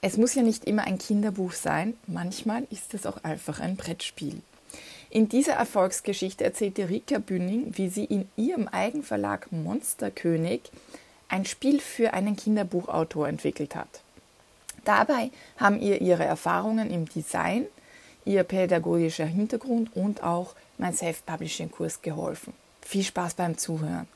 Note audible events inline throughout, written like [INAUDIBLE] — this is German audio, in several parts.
Es muss ja nicht immer ein Kinderbuch sein, manchmal ist es auch einfach ein Brettspiel. In dieser Erfolgsgeschichte erzählt Rika Bühning, wie sie in ihrem Eigenverlag Monsterkönig ein Spiel für einen Kinderbuchautor entwickelt hat. Dabei haben ihr ihre Erfahrungen im Design, ihr pädagogischer Hintergrund und auch mein Self-Publishing-Kurs geholfen. Viel Spaß beim Zuhören.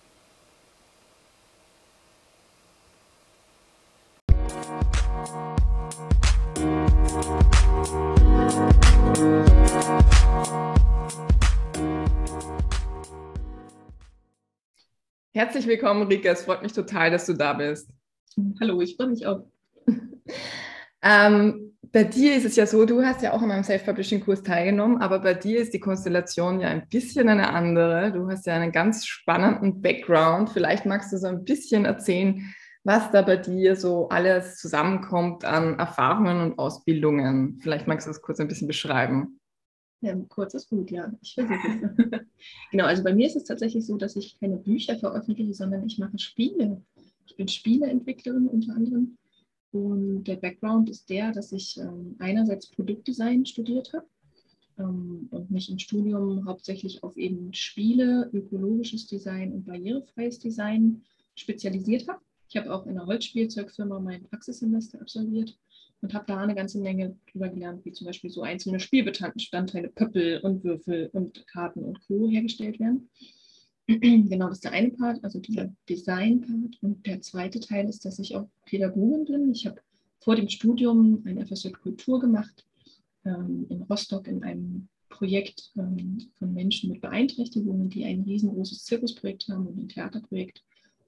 Herzlich willkommen, Rika. Es freut mich total, dass du da bist. Hallo, ich freue mich auch. [LAUGHS] ähm, bei dir ist es ja so, du hast ja auch an meinem Self-Publishing-Kurs teilgenommen, aber bei dir ist die Konstellation ja ein bisschen eine andere. Du hast ja einen ganz spannenden Background. Vielleicht magst du so ein bisschen erzählen, was da bei dir so alles zusammenkommt an Erfahrungen und Ausbildungen. Vielleicht magst du das kurz ein bisschen beschreiben. Ja, kurz ist gut, ja. Ich versuche es. [LAUGHS] genau, also bei mir ist es tatsächlich so, dass ich keine Bücher veröffentliche, sondern ich mache Spiele. Ich bin Spieleentwicklerin unter anderem. Und der Background ist der, dass ich ähm, einerseits Produktdesign studiert habe ähm, und mich im Studium hauptsächlich auf eben Spiele, ökologisches Design und barrierefreies Design spezialisiert habe. Ich habe auch in einer Holzspielzeugfirma mein Praxissemester absolviert und habe da eine ganze Menge drüber gelernt, wie zum Beispiel so einzelne Spielbestandteile, Pöppel und Würfel und Karten und Co. hergestellt werden. [CLEARS THROAT] genau, das ist der eine Part, also dieser Design-Part. Und der zweite Teil ist, dass ich auch Pädagogin bin. Ich habe vor dem Studium ein FSJ Kultur gemacht ähm, in Rostock in einem Projekt ähm, von Menschen mit Beeinträchtigungen, die ein riesengroßes Zirkusprojekt haben und ein Theaterprojekt.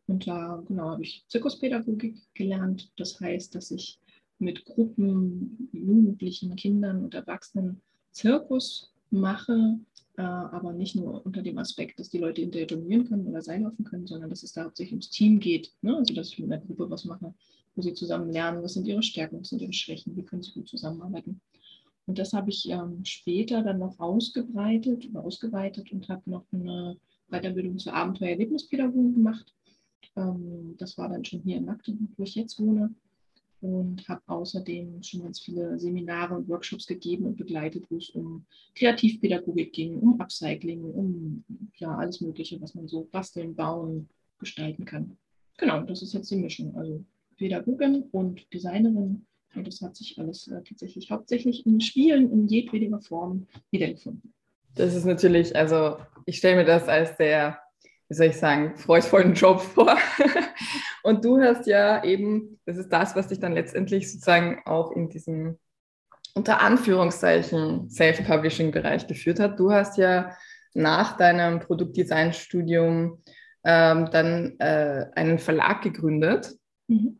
Und da genau habe ich Zirkuspädagogik gelernt. Das heißt, dass ich mit Gruppen, Jugendlichen, Kindern und Erwachsenen Zirkus mache, äh, aber nicht nur unter dem Aspekt, dass die Leute interagieren können oder sein laufen können, sondern dass es da hauptsächlich ums Team geht. Ne? Also dass ich mit einer Gruppe was mache, wo sie zusammen lernen, was sind ihre Stärken, was sind ihre Schwächen, wie können sie gut zusammenarbeiten. Und das habe ich ähm, später dann noch ausgebreitet ausgeweitet und habe noch eine Weiterbildung zur Abenteuererlebnispädagogin gemacht. Ähm, das war dann schon hier in Magdeburg, wo ich jetzt wohne und habe außerdem schon ganz viele Seminare und Workshops gegeben und begleitet, wo es um Kreativpädagogik ging, um Upcycling, um ja alles Mögliche, was man so basteln, bauen, gestalten kann. Genau, das ist jetzt die Mischung. Also Pädagogin und Designerin. Und das hat sich alles äh, tatsächlich hauptsächlich in Spielen in jedweder Form wiedergefunden. Das ist natürlich, also ich stelle mir das als sehr, wie soll ich sagen, freudvollen Job vor. [LAUGHS] Und du hast ja eben, das ist das, was dich dann letztendlich sozusagen auch in diesem unter Anführungszeichen Self-Publishing-Bereich geführt hat. Du hast ja nach deinem Produktdesign-Studium ähm, dann äh, einen Verlag gegründet. Mhm.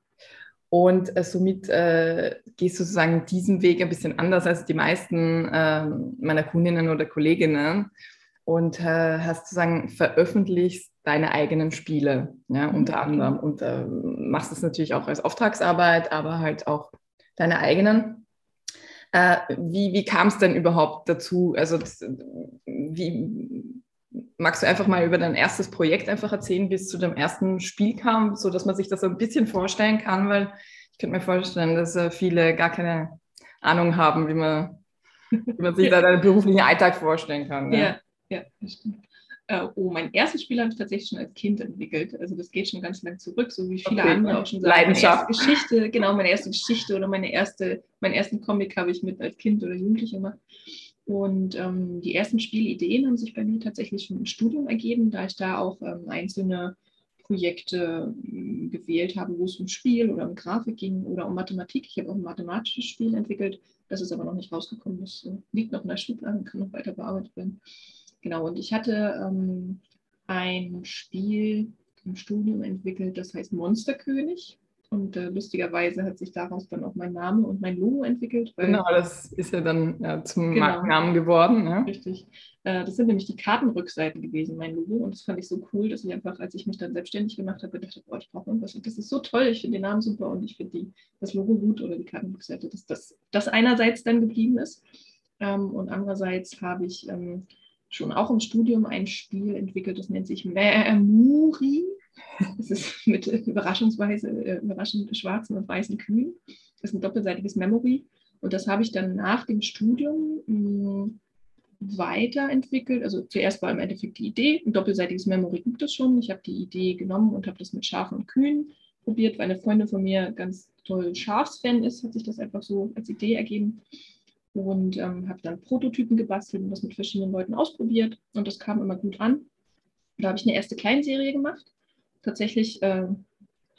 Und äh, somit äh, gehst du sozusagen diesen Weg ein bisschen anders als die meisten äh, meiner Kundinnen oder Kolleginnen und äh, hast sozusagen veröffentlicht deine eigenen Spiele, ja, mhm. unter anderem. Und äh, machst es natürlich auch als Auftragsarbeit, aber halt auch deine eigenen. Äh, wie wie kam es denn überhaupt dazu? Also, das, wie magst du einfach mal über dein erstes Projekt einfach erzählen, wie es zu dem ersten Spiel kam, so dass man sich das so ein bisschen vorstellen kann, weil ich könnte mir vorstellen, dass äh, viele gar keine Ahnung haben, wie man, wie man sich [LAUGHS] da deinen beruflichen Alltag vorstellen kann. Ne? Ja, ja, das stimmt. Äh, oh, mein erstes Spiel habe ich tatsächlich schon als Kind entwickelt. Also das geht schon ganz lang zurück, so wie viele okay. andere auch schon sagen. Leidenschaft. Meine Geschichte, genau, meine erste Geschichte oder meine erste, meinen ersten Comic habe ich mit als Kind oder Jugendliche gemacht. Und ähm, die ersten Spielideen haben sich bei mir tatsächlich schon im Studium ergeben, da ich da auch ähm, einzelne Projekte äh, gewählt habe, wo es um Spiel oder um Grafik ging oder um Mathematik. Ich habe auch ein mathematisches Spiel entwickelt, das ist aber noch nicht rausgekommen. Das äh, liegt noch in der Schublade und kann noch weiter bearbeitet werden. Genau, und ich hatte ähm, ein Spiel im Studium entwickelt, das heißt Monsterkönig. Und äh, lustigerweise hat sich daraus dann auch mein Name und mein Logo entwickelt. genau, das ist ja dann ja, zum genau, Markennamen geworden. Ja. Richtig. Äh, das sind nämlich die Kartenrückseiten gewesen, mein Logo. Und das fand ich so cool, dass ich einfach, als ich mich dann selbstständig gemacht habe, gedacht habe, oh, ich brauche irgendwas. Und das ist so toll, ich finde den Namen super und ich finde das Logo gut oder die Kartenrückseite, dass das, das einerseits dann geblieben ist. Ähm, und andererseits habe ich ähm, schon auch im Studium ein Spiel entwickelt, das nennt sich Muri. [LAUGHS] Das ist mit überraschungsweise äh, überraschend schwarzen und weißen Kühen. Das ist ein doppelseitiges Memory. Und das habe ich dann nach dem Studium mh, weiterentwickelt. Also zuerst war im Endeffekt die Idee, ein doppelseitiges Memory gibt es schon. Ich habe die Idee genommen und habe das mit Schafen und Kühen probiert, weil eine Freundin von mir ganz toll Schafsfan ist, hat sich das einfach so als Idee ergeben. Und ähm, habe dann Prototypen gebastelt und das mit verschiedenen Leuten ausprobiert. Und das kam immer gut an. Da habe ich eine erste Kleinserie gemacht. Tatsächlich äh,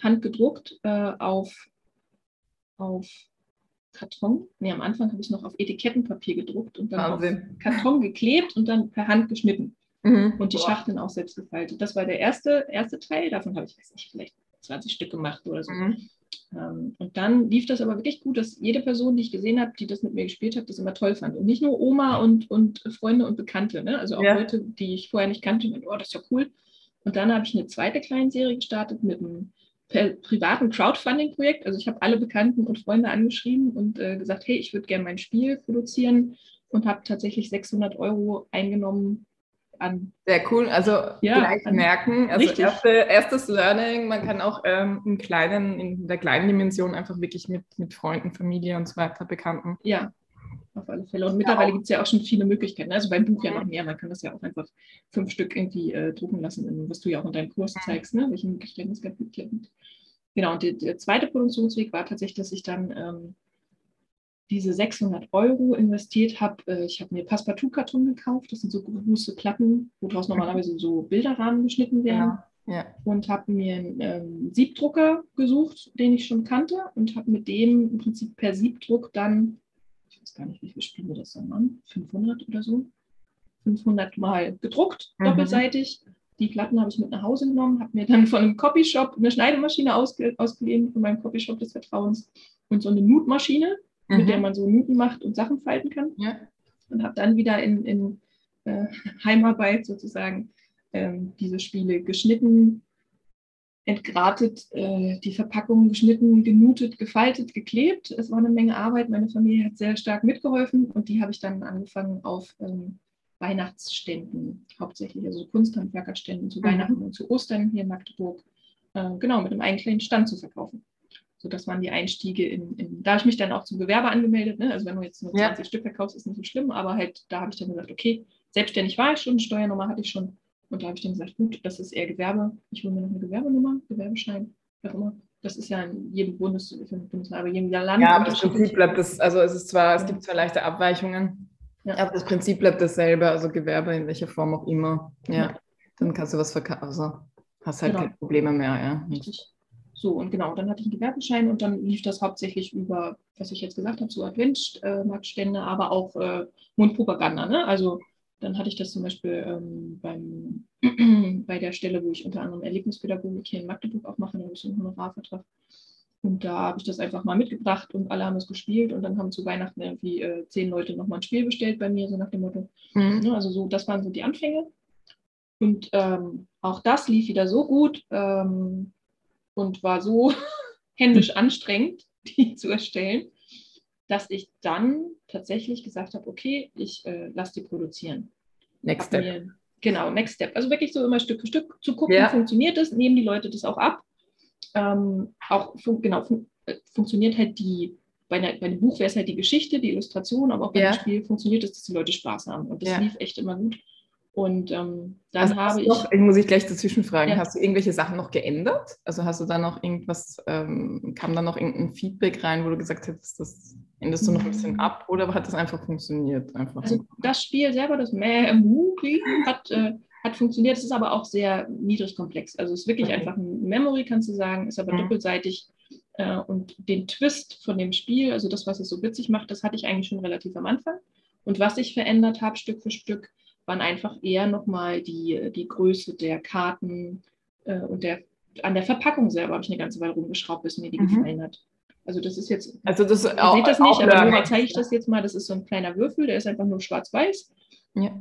handgedruckt äh, auf, auf Karton. Nee, am Anfang habe ich noch auf Etikettenpapier gedruckt und dann Wahnsinn. auf Karton geklebt und dann per Hand geschnitten. Mhm. Und die Boah. Schachteln auch selbst gefaltet. Das war der erste, erste Teil. Davon habe ich, weiß nicht, vielleicht 20 Stück gemacht oder so. Mhm. Ähm, und dann lief das aber wirklich gut, dass jede Person, die ich gesehen habe, die das mit mir gespielt hat, das immer toll fand. Und nicht nur Oma und, und Freunde und Bekannte, ne? also auch ja. Leute, die ich vorher nicht kannte, und, oh, das ist ja cool. Und dann habe ich eine zweite Kleinserie gestartet mit einem privaten Crowdfunding-Projekt. Also ich habe alle Bekannten und Freunde angeschrieben und äh, gesagt, hey, ich würde gerne mein Spiel produzieren und habe tatsächlich 600 Euro eingenommen an. Sehr cool. Also ja, gleich merken, also erste, erstes Learning, man kann auch ähm, im kleinen, in der kleinen Dimension einfach wirklich mit, mit Freunden, Familie und so weiter, Bekannten. Ja, auf alle Fälle. Und mittlerweile gibt es ja auch schon viele Möglichkeiten. Also beim Buch ja noch mehr. Man kann das ja auch einfach fünf Stück irgendwie äh, drucken lassen, was du ja auch in deinem Kurs zeigst, ne? welche Möglichkeiten es gibt. Genau, und der, der, zweite Produktionsweg war tatsächlich, dass ich dann ähm, diese 600 Euro investiert habe. Äh, ich habe mir Passepartout-Karton gekauft. Das sind so große Platten, wo draus normalerweise so Bilderrahmen geschnitten werden. Ja, ja. Und habe mir einen ähm, Siebdrucker gesucht, den ich schon kannte, und habe mit dem im Prinzip per Siebdruck dann, ich weiß gar nicht, wie viele Spiele das dann waren, 500 oder so, 500 Mal gedruckt, mhm. doppelseitig. Die Platten habe ich mit nach Hause genommen, habe mir dann von einem Copyshop eine Schneidemaschine ausge ausgeliehen, von meinem Copyshop des Vertrauens und so eine Nutmaschine mhm. mit der mhm. man so Nuten macht und Sachen falten kann. Ja. Und habe dann wieder in, in äh, [LAUGHS] Heimarbeit sozusagen ähm, diese Spiele geschnitten, entgratet, äh, die Verpackungen geschnitten, genutet, gefaltet, geklebt. Es war eine Menge Arbeit. Meine Familie hat sehr stark mitgeholfen und die habe ich dann angefangen auf ähm, Weihnachtsständen, hauptsächlich, also Kunsthandwerkerständen zu mhm. Weihnachten und zu Ostern hier in Magdeburg, äh, genau, mit einem einen kleinen Stand zu verkaufen. So, das waren die Einstiege in, in da habe ich mich dann auch zum Gewerbe angemeldet. Ne? Also wenn du jetzt nur 20 ja. Stück verkaufst, ist nicht so schlimm, aber halt, da habe ich dann gesagt, okay, selbstständig war ich schon, Steuernummer hatte ich schon. Und da habe ich dann gesagt, gut, das ist eher Gewerbe. Ich hole mir noch eine Gewerbenummer, Gewerbeschein, wie auch immer. Das ist ja in jedem Bundes, Bundesland, aber jedem Land. Ja, aber das Prinzip bleibt das, also es ist zwar, es gibt zwar leichte Abweichungen, ja. aber das Prinzip bleibt dasselbe, also Gewerbe in welcher Form auch immer. Ja, ja. dann kannst du was verkaufen, also hast halt genau. keine Probleme mehr, ja. Richtig. So, und genau, dann hatte ich einen Gewerbeschein und dann lief das hauptsächlich über, was ich jetzt gesagt habe, so Adventmarktstände, aber auch äh, Mundpropaganda. Ne? Also dann hatte ich das zum Beispiel ähm, beim, [CLEARS THROAT] bei der Stelle, wo ich unter anderem Erlebnispädagogik hier in Magdeburg auch mache, da habe ich so einen Honorarvertrag. Und da habe ich das einfach mal mitgebracht und alle haben es gespielt und dann haben zu Weihnachten irgendwie äh, zehn Leute nochmal ein Spiel bestellt bei mir, so nach dem Motto. Mhm. Ja, also so, das waren so die Anfänge. Und ähm, auch das lief wieder so gut, ähm, und war so [LAUGHS] händisch anstrengend, [LAUGHS] die zu erstellen, dass ich dann tatsächlich gesagt habe, okay, ich äh, lasse die produzieren. Next Step. Mir, genau, Next Step. Also wirklich so immer Stück für Stück zu gucken, ja. funktioniert das, nehmen die Leute das auch ab. Ähm, auch fun genau, fun äh, funktioniert halt die, bei, einer, bei einem Buch wäre es halt die Geschichte, die Illustration, aber auch bei ja. dem Spiel funktioniert es, dass die Leute Spaß haben. Und das ja. lief echt immer gut. Und ähm, dann also habe ich. Noch, ich muss ich gleich dazwischen fragen, ja. hast du irgendwelche Sachen noch geändert? Also hast du da noch irgendwas, ähm, kam da noch irgendein Feedback rein, wo du gesagt hättest, das endest du noch ein bisschen mhm. ab oder hat das einfach funktioniert? Einfach also so? das Spiel selber, das Memory, hat, äh, hat funktioniert. Es ist aber auch sehr niedrig komplex. Also es ist wirklich okay. einfach ein Memory, kannst du sagen, ist aber mhm. doppelseitig. Äh, und den Twist von dem Spiel, also das, was es so witzig macht, das hatte ich eigentlich schon relativ am Anfang. Und was ich verändert habe, Stück für Stück, waren einfach eher nochmal die, die Größe der Karten äh, und der, an der Verpackung selber habe ich eine ganze Weile rumgeschraubt, bis mir die mhm. gefallen hat. Also das ist jetzt, also das ihr auch, seht das nicht, aber nur zeige ich das jetzt mal, das ist so ein kleiner Würfel, der ist einfach nur schwarz-weiß. Ja.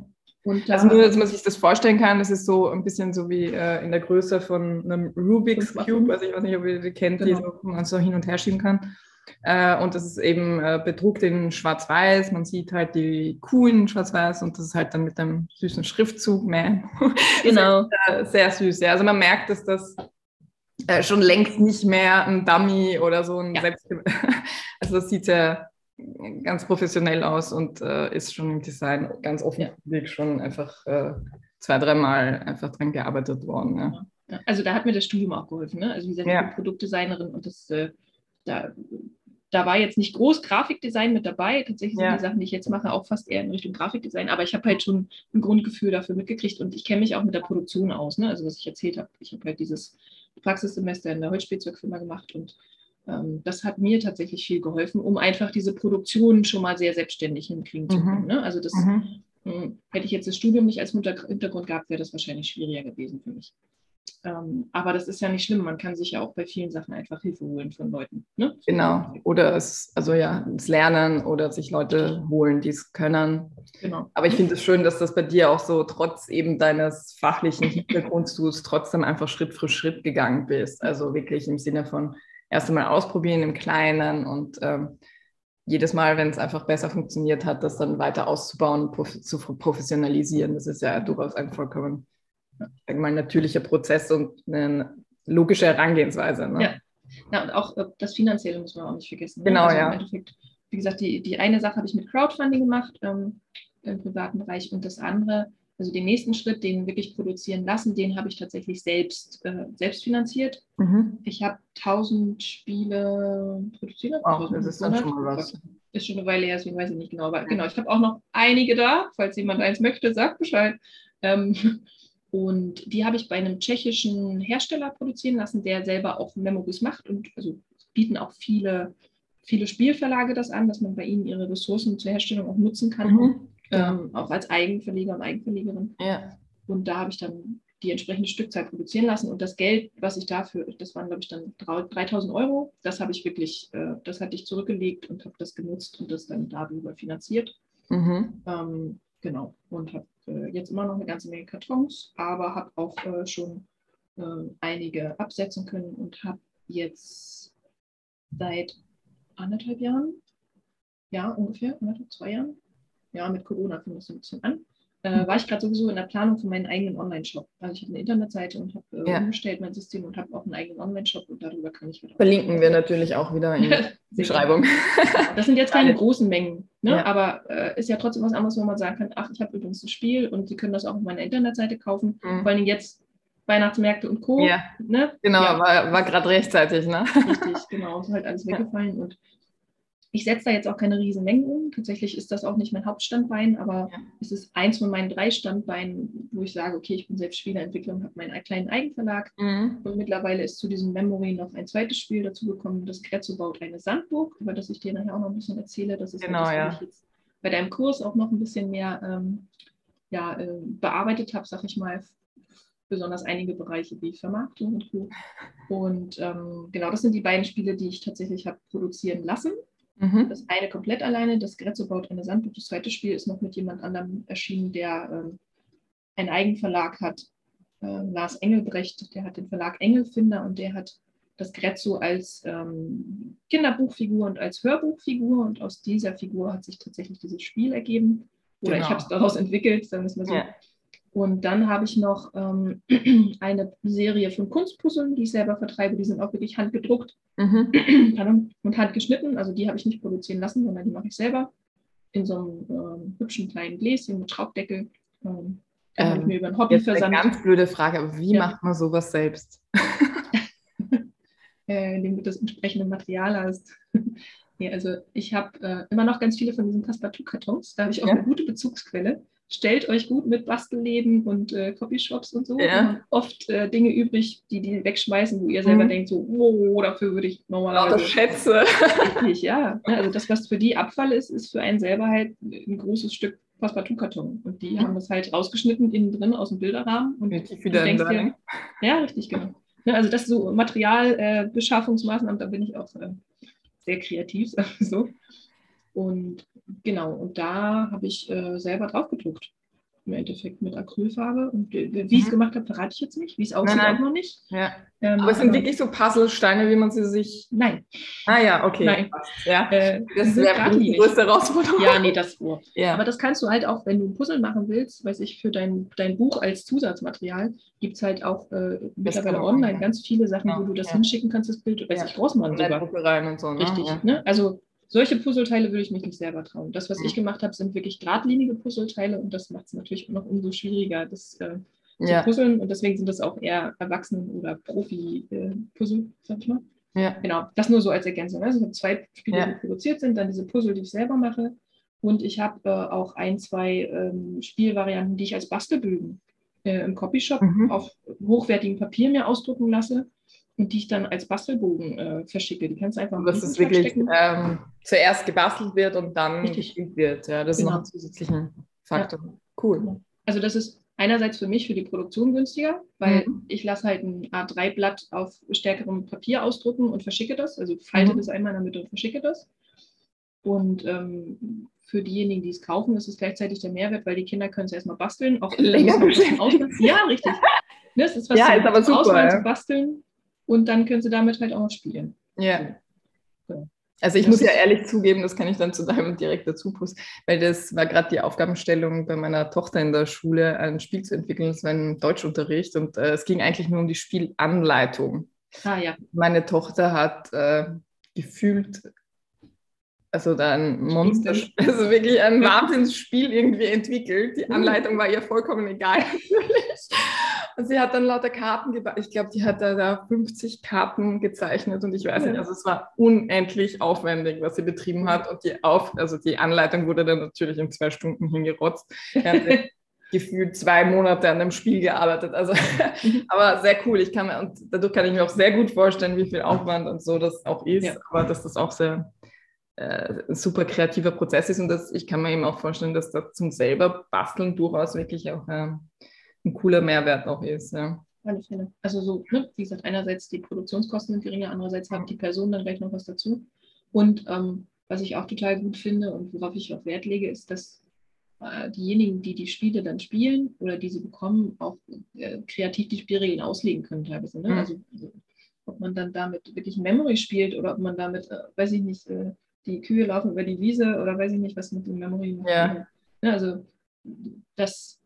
Und also nur, dass man sich das vorstellen kann, das ist so ein bisschen so wie äh, in der Größe von einem Rubik's Cube, also ich weiß nicht, ob ihr die kennt, genau. die man so hin und her schieben kann. Äh, und das ist eben äh, bedruckt in Schwarz-Weiß. Man sieht halt die coolen Schwarz-Weiß und das ist halt dann mit einem süßen Schriftzug, [LAUGHS] man. Genau. Ist, äh, sehr süß. Ja. Also man merkt, dass das schon längst nicht mehr ein Dummy oder so ein ja. Selbst. [LAUGHS] Also das sieht ja ganz professionell aus und ist schon im Design ganz offensichtlich ja. schon einfach zwei, dreimal einfach dran gearbeitet worden. Ja. Also da hat mir das Studium auch geholfen. Ne? Also wie gesagt, ich bin Produktdesignerin und das da, da war jetzt nicht groß Grafikdesign mit dabei. Tatsächlich sind die Sachen, die ich jetzt mache, auch fast eher in Richtung Grafikdesign. Aber ich habe halt schon ein Grundgefühl dafür mitgekriegt und ich kenne mich auch mit der Produktion aus. Ne? Also was ich erzählt habe, ich habe halt dieses Praxissemester in der Holzspielzeugfirma gemacht und ähm, das hat mir tatsächlich viel geholfen, um einfach diese Produktion schon mal sehr selbstständig hinkriegen zu mhm. können. Ne? Also das mhm. mh, hätte ich jetzt das Studium nicht als Hintergrund gehabt, wäre das wahrscheinlich schwieriger gewesen für mich. Ähm, aber das ist ja nicht schlimm. Man kann sich ja auch bei vielen Sachen einfach Hilfe holen von Leuten. Ne? Genau. Oder es, also ja, das Lernen oder sich Leute holen, die es können. Genau. Aber ich finde es schön, dass das bei dir auch so trotz eben deines fachlichen Hintergrunds du es trotzdem einfach Schritt für Schritt gegangen bist. Also wirklich im Sinne von erst einmal ausprobieren im Kleinen und ähm, jedes Mal, wenn es einfach besser funktioniert hat, das dann weiter auszubauen, prof zu professionalisieren. Das ist ja durchaus ein vollkommen sag mal, natürlicher Prozess und eine logische Herangehensweise. Ne? Ja. ja, und auch äh, das Finanzielle muss man auch nicht vergessen. Ne? Genau, also ja. wie gesagt, die, die eine Sache habe ich mit Crowdfunding gemacht ähm, im privaten Bereich und das andere, also den nächsten Schritt, den wirklich produzieren lassen, den habe ich tatsächlich selbst, äh, selbst finanziert. Mhm. Ich habe 1000 Spiele produziert. Ach, das ist dann schon mal was. Ist schon eine Weile her, deswegen weiß ich nicht genau. Aber genau, ich habe auch noch einige da. Falls jemand eins möchte, sagt Bescheid. Ähm, und die habe ich bei einem tschechischen Hersteller produzieren lassen, der selber auch Memories macht. Und also bieten auch viele, viele Spielverlage das an, dass man bei ihnen ihre Ressourcen zur Herstellung auch nutzen kann. Mhm. Ähm, auch als Eigenverleger und Eigenverlegerin. Ja. Und da habe ich dann die entsprechende Stückzahl produzieren lassen. Und das Geld, was ich dafür, das waren, glaube ich, dann 3000 Euro, das habe ich wirklich, äh, das hatte ich zurückgelegt und habe das genutzt und das dann darüber finanziert. Mhm. Ähm, genau. Und habe äh, jetzt immer noch eine ganze Menge Kartons, aber habe auch äh, schon äh, einige absetzen können und habe jetzt seit anderthalb Jahren, ja ungefähr, anderthalb, zwei Jahren, ja mit Corona fing das ein bisschen an, äh, war ich gerade sowieso in der Planung für meinen eigenen Online-Shop. Also ich habe eine Internetseite und habe äh, ja. umgestellt mein System und habe auch einen eigenen Online-Shop und darüber kann ich wieder. Verlinken wir natürlich auch wieder in [LAUGHS] der Beschreibung. Das sind jetzt keine großen Mengen, ne? Ja. aber äh, ist ja trotzdem was anderes, wo man sagen kann, ach, ich habe übrigens ein Spiel und Sie können das auch auf meiner Internetseite kaufen. Mhm. Vor allem jetzt Weihnachtsmärkte und Co. Ja. Ne? Genau, ja. war, war gerade rechtzeitig, ne? Richtig, genau, ist halt alles [LAUGHS] weggefallen und ich setze da jetzt auch keine riesen Mengen um. Tatsächlich ist das auch nicht mein Hauptstandbein, aber ja. es ist eins von meinen drei Standbeinen, wo ich sage, okay, ich bin selbst Spieleentwickler und habe meinen kleinen Eigenverlag. Mhm. Und mittlerweile ist zu diesem Memory noch ein zweites Spiel dazu gekommen, das Grezzo baut eine Sandburg, über das ich dir nachher auch noch ein bisschen erzähle. Das ist genau, das, ja. ich jetzt bei deinem Kurs auch noch ein bisschen mehr ähm, ja, äh, bearbeitet habe, sag ich mal, besonders einige Bereiche wie Vermarktung und Co. [LAUGHS] Und ähm, genau, das sind die beiden Spiele, die ich tatsächlich habe produzieren lassen. Mhm. Das eine komplett alleine, das Grezzo baut eine Sandburg. Das zweite Spiel ist noch mit jemand anderem erschienen, der ähm, einen Eigenverlag hat. Äh, Lars Engelbrecht, der hat den Verlag Engelfinder und der hat das Grezzo als ähm, Kinderbuchfigur und als Hörbuchfigur und aus dieser Figur hat sich tatsächlich dieses Spiel ergeben. Oder genau. ich habe es daraus entwickelt, sagen wir es mal so. Ja. Und dann habe ich noch ähm, [CLEARS THROAT] eine Serie von Kunstpuzzeln, die ich selber vertreibe. Die sind auch wirklich handgedruckt mhm. [CLEARS THROAT] und handgeschnitten. Also die habe ich nicht produzieren lassen, sondern die mache ich selber in so einem ähm, hübschen kleinen Gläschen mit Schraubdeckel. Ähm, ähm, ich mir über ein Hobby jetzt Eine ganz blöde Frage, aber wie ja. macht man sowas selbst? [LAUGHS] äh, indem du das entsprechende Material hast. [LAUGHS] ja, also ich habe äh, immer noch ganz viele von diesen Passepartout-Kartons. Da habe ich auch ja. eine gute Bezugsquelle stellt euch gut mit Bastelläden und äh, Copyshops und so. Ja. oft äh, Dinge übrig, die die wegschmeißen, wo ihr selber mhm. denkt, so, wow, dafür würde ich normalerweise. Lauter Schätze. Richtig, ja. Also das, was für die Abfall ist, ist für einen selber halt ein großes Stück Passepartout-Karton. Und die mhm. haben das halt rausgeschnitten innen drin aus dem Bilderrahmen. Und Richtig du denkst dir, ja, richtig, genau. Ja, also das ist so Materialbeschaffungsmaßnahmen, äh, da bin ich auch äh, sehr kreativ, [LAUGHS] so. Und genau, und da habe ich äh, selber drauf gedruckt. im Endeffekt mit Acrylfarbe. Und wie ich es Mhm. gemacht habe, verrate ich jetzt nicht. Wie es aussieht, auch noch nicht. Ja. Ähm, Aber es sind wirklich so Puzzlesteine, wie man sie sich. Nein. Ah ja, okay. Nein. Ja. Äh, Das wäre die größte Herausforderung. Ja, nee, das wo. Ja. Aber das kannst du halt auch, wenn du ein Puzzle machen willst, weiß ich, für dein, dein Buch als Zusatzmaterial, gibt es halt auch äh, mittlerweile man online machen. ganz viele Sachen, Ja, wo du das hinschicken kannst, das Bild, weiß Ja. ich, Großmann Und sogar. Druckereien und so. Ne? Richtig. Ne? Also solche Puzzleteile würde ich mich nicht selber trauen. Das, was ich gemacht habe, sind wirklich geradlinige Puzzleteile und das macht es natürlich noch umso schwieriger, das äh, zu Ja. puzzeln. Und deswegen sind das auch eher Erwachsenen- oder Profi-Puzzle, sag ich mal. Ja. Genau, das nur so als Ergänzung. Also ich habe zwei Spiele, Ja. die produziert sind, dann diese Puzzle, die ich selber mache. Und ich habe äh, auch ein, zwei ähm, Spielvarianten, die ich als Bastelbögen äh, im Copyshop Mhm. auf hochwertigem Papier mir ausdrucken lasse die ich dann als Bastelbogen äh, verschicke. Die kannst du einfach Dass es wirklich ähm, zuerst gebastelt wird und dann Richtig. gespielt wird. Ja, das ist Genau. noch ein zusätzlichen Faktor. Cool. Also das ist einerseits für mich für die Produktion günstiger, weil Mhm. ich lasse halt ein A3-Blatt auf stärkerem Papier ausdrucken und verschicke das. Also falte Mhm. das einmal in der Mitte und verschicke das. Und ähm, für diejenigen, die es kaufen, ist es gleichzeitig der Mehrwert, weil die Kinder können es erstmal basteln. Auch Länger ist Ausmalen. Ja, richtig. Ne, Das ist was Ja, zum ist aber super, Ausmalen, ja. zu basteln. Und dann können sie damit halt auch noch spielen. Ja. Ja. Also ich Das muss ja ehrlich zugeben, das kann ich dann zu deinem direkt dazu posten, weil das war gerade die Aufgabenstellung bei meiner Tochter in der Schule, ein Spiel zu entwickeln. Das war ein Deutschunterricht und äh, es ging eigentlich nur um die Spielanleitung. Ah ja, Meine Tochter hat äh, gefühlt, also da ein Monster, also wirklich ein Wahnsinnsspiel irgendwie entwickelt. Die Mhm. Anleitung war ihr vollkommen egal natürlich. [LAUGHS] Und sie hat dann lauter Karten gebaut. Ich glaube, die hat da, da 50 Karten gezeichnet und ich weiß Ja. nicht, also es war unendlich aufwendig, was sie betrieben hat. Und die Auf, also die Anleitung wurde dann natürlich in zwei Stunden hingerotzt. [LAUGHS] Gefühlt zwei Monate an dem Spiel gearbeitet. Also, [LAUGHS] aber sehr cool. Ich kann und dadurch kann ich mir auch sehr gut vorstellen, wie viel Aufwand und so das auch ist, Ja. aber dass das auch sehr äh, ein super kreativer Prozess ist und das, ich kann mir eben auch vorstellen, dass das zum selber basteln durchaus wirklich auch ähm, ein cooler Mehrwert auch ist. Ja. Also so, ne, wie gesagt, einerseits die Produktionskosten sind geringer, andererseits hat die Person dann gleich noch was dazu. Und ähm, was ich auch total gut finde und worauf ich auch Wert lege, ist, dass äh, diejenigen, die die Spiele dann spielen oder die sie bekommen, auch äh, kreativ die Spielregeln auslegen können teilweise. Ne? Mhm. Also, also ob man dann damit wirklich Memory spielt oder ob man damit, äh, weiß ich nicht, äh, die Kühe laufen über die Wiese oder weiß ich nicht, was mit dem Memory macht. Ja. Ne, also dass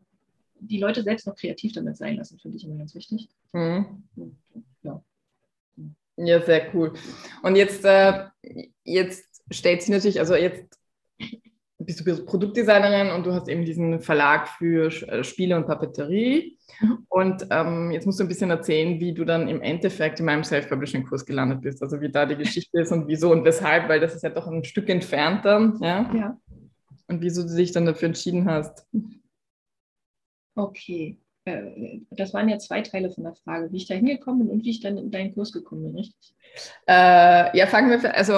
die Leute selbst noch kreativ damit sein lassen, finde ich immer ganz wichtig. Mhm. Und, ja. Ja, sehr cool. Und jetzt, äh, jetzt stellt sich natürlich, also jetzt bist du Produktdesignerin und du hast eben diesen Verlag für äh, Spiele und Papeterie. Mhm. Und ähm, jetzt musst du ein bisschen erzählen, wie du dann im Endeffekt in meinem Self-Publishing-Kurs gelandet bist. Also wie da die Geschichte ist und wieso und weshalb, weil das ist ja doch ein Stück entfernter. Ja? ja, Und wieso du dich dann dafür entschieden hast. Okay. Äh, Das waren ja zwei Teile von der Frage, wie ich da hingekommen bin und wie ich dann in deinen Kurs gekommen bin, richtig? Äh, ja, fangen wir, also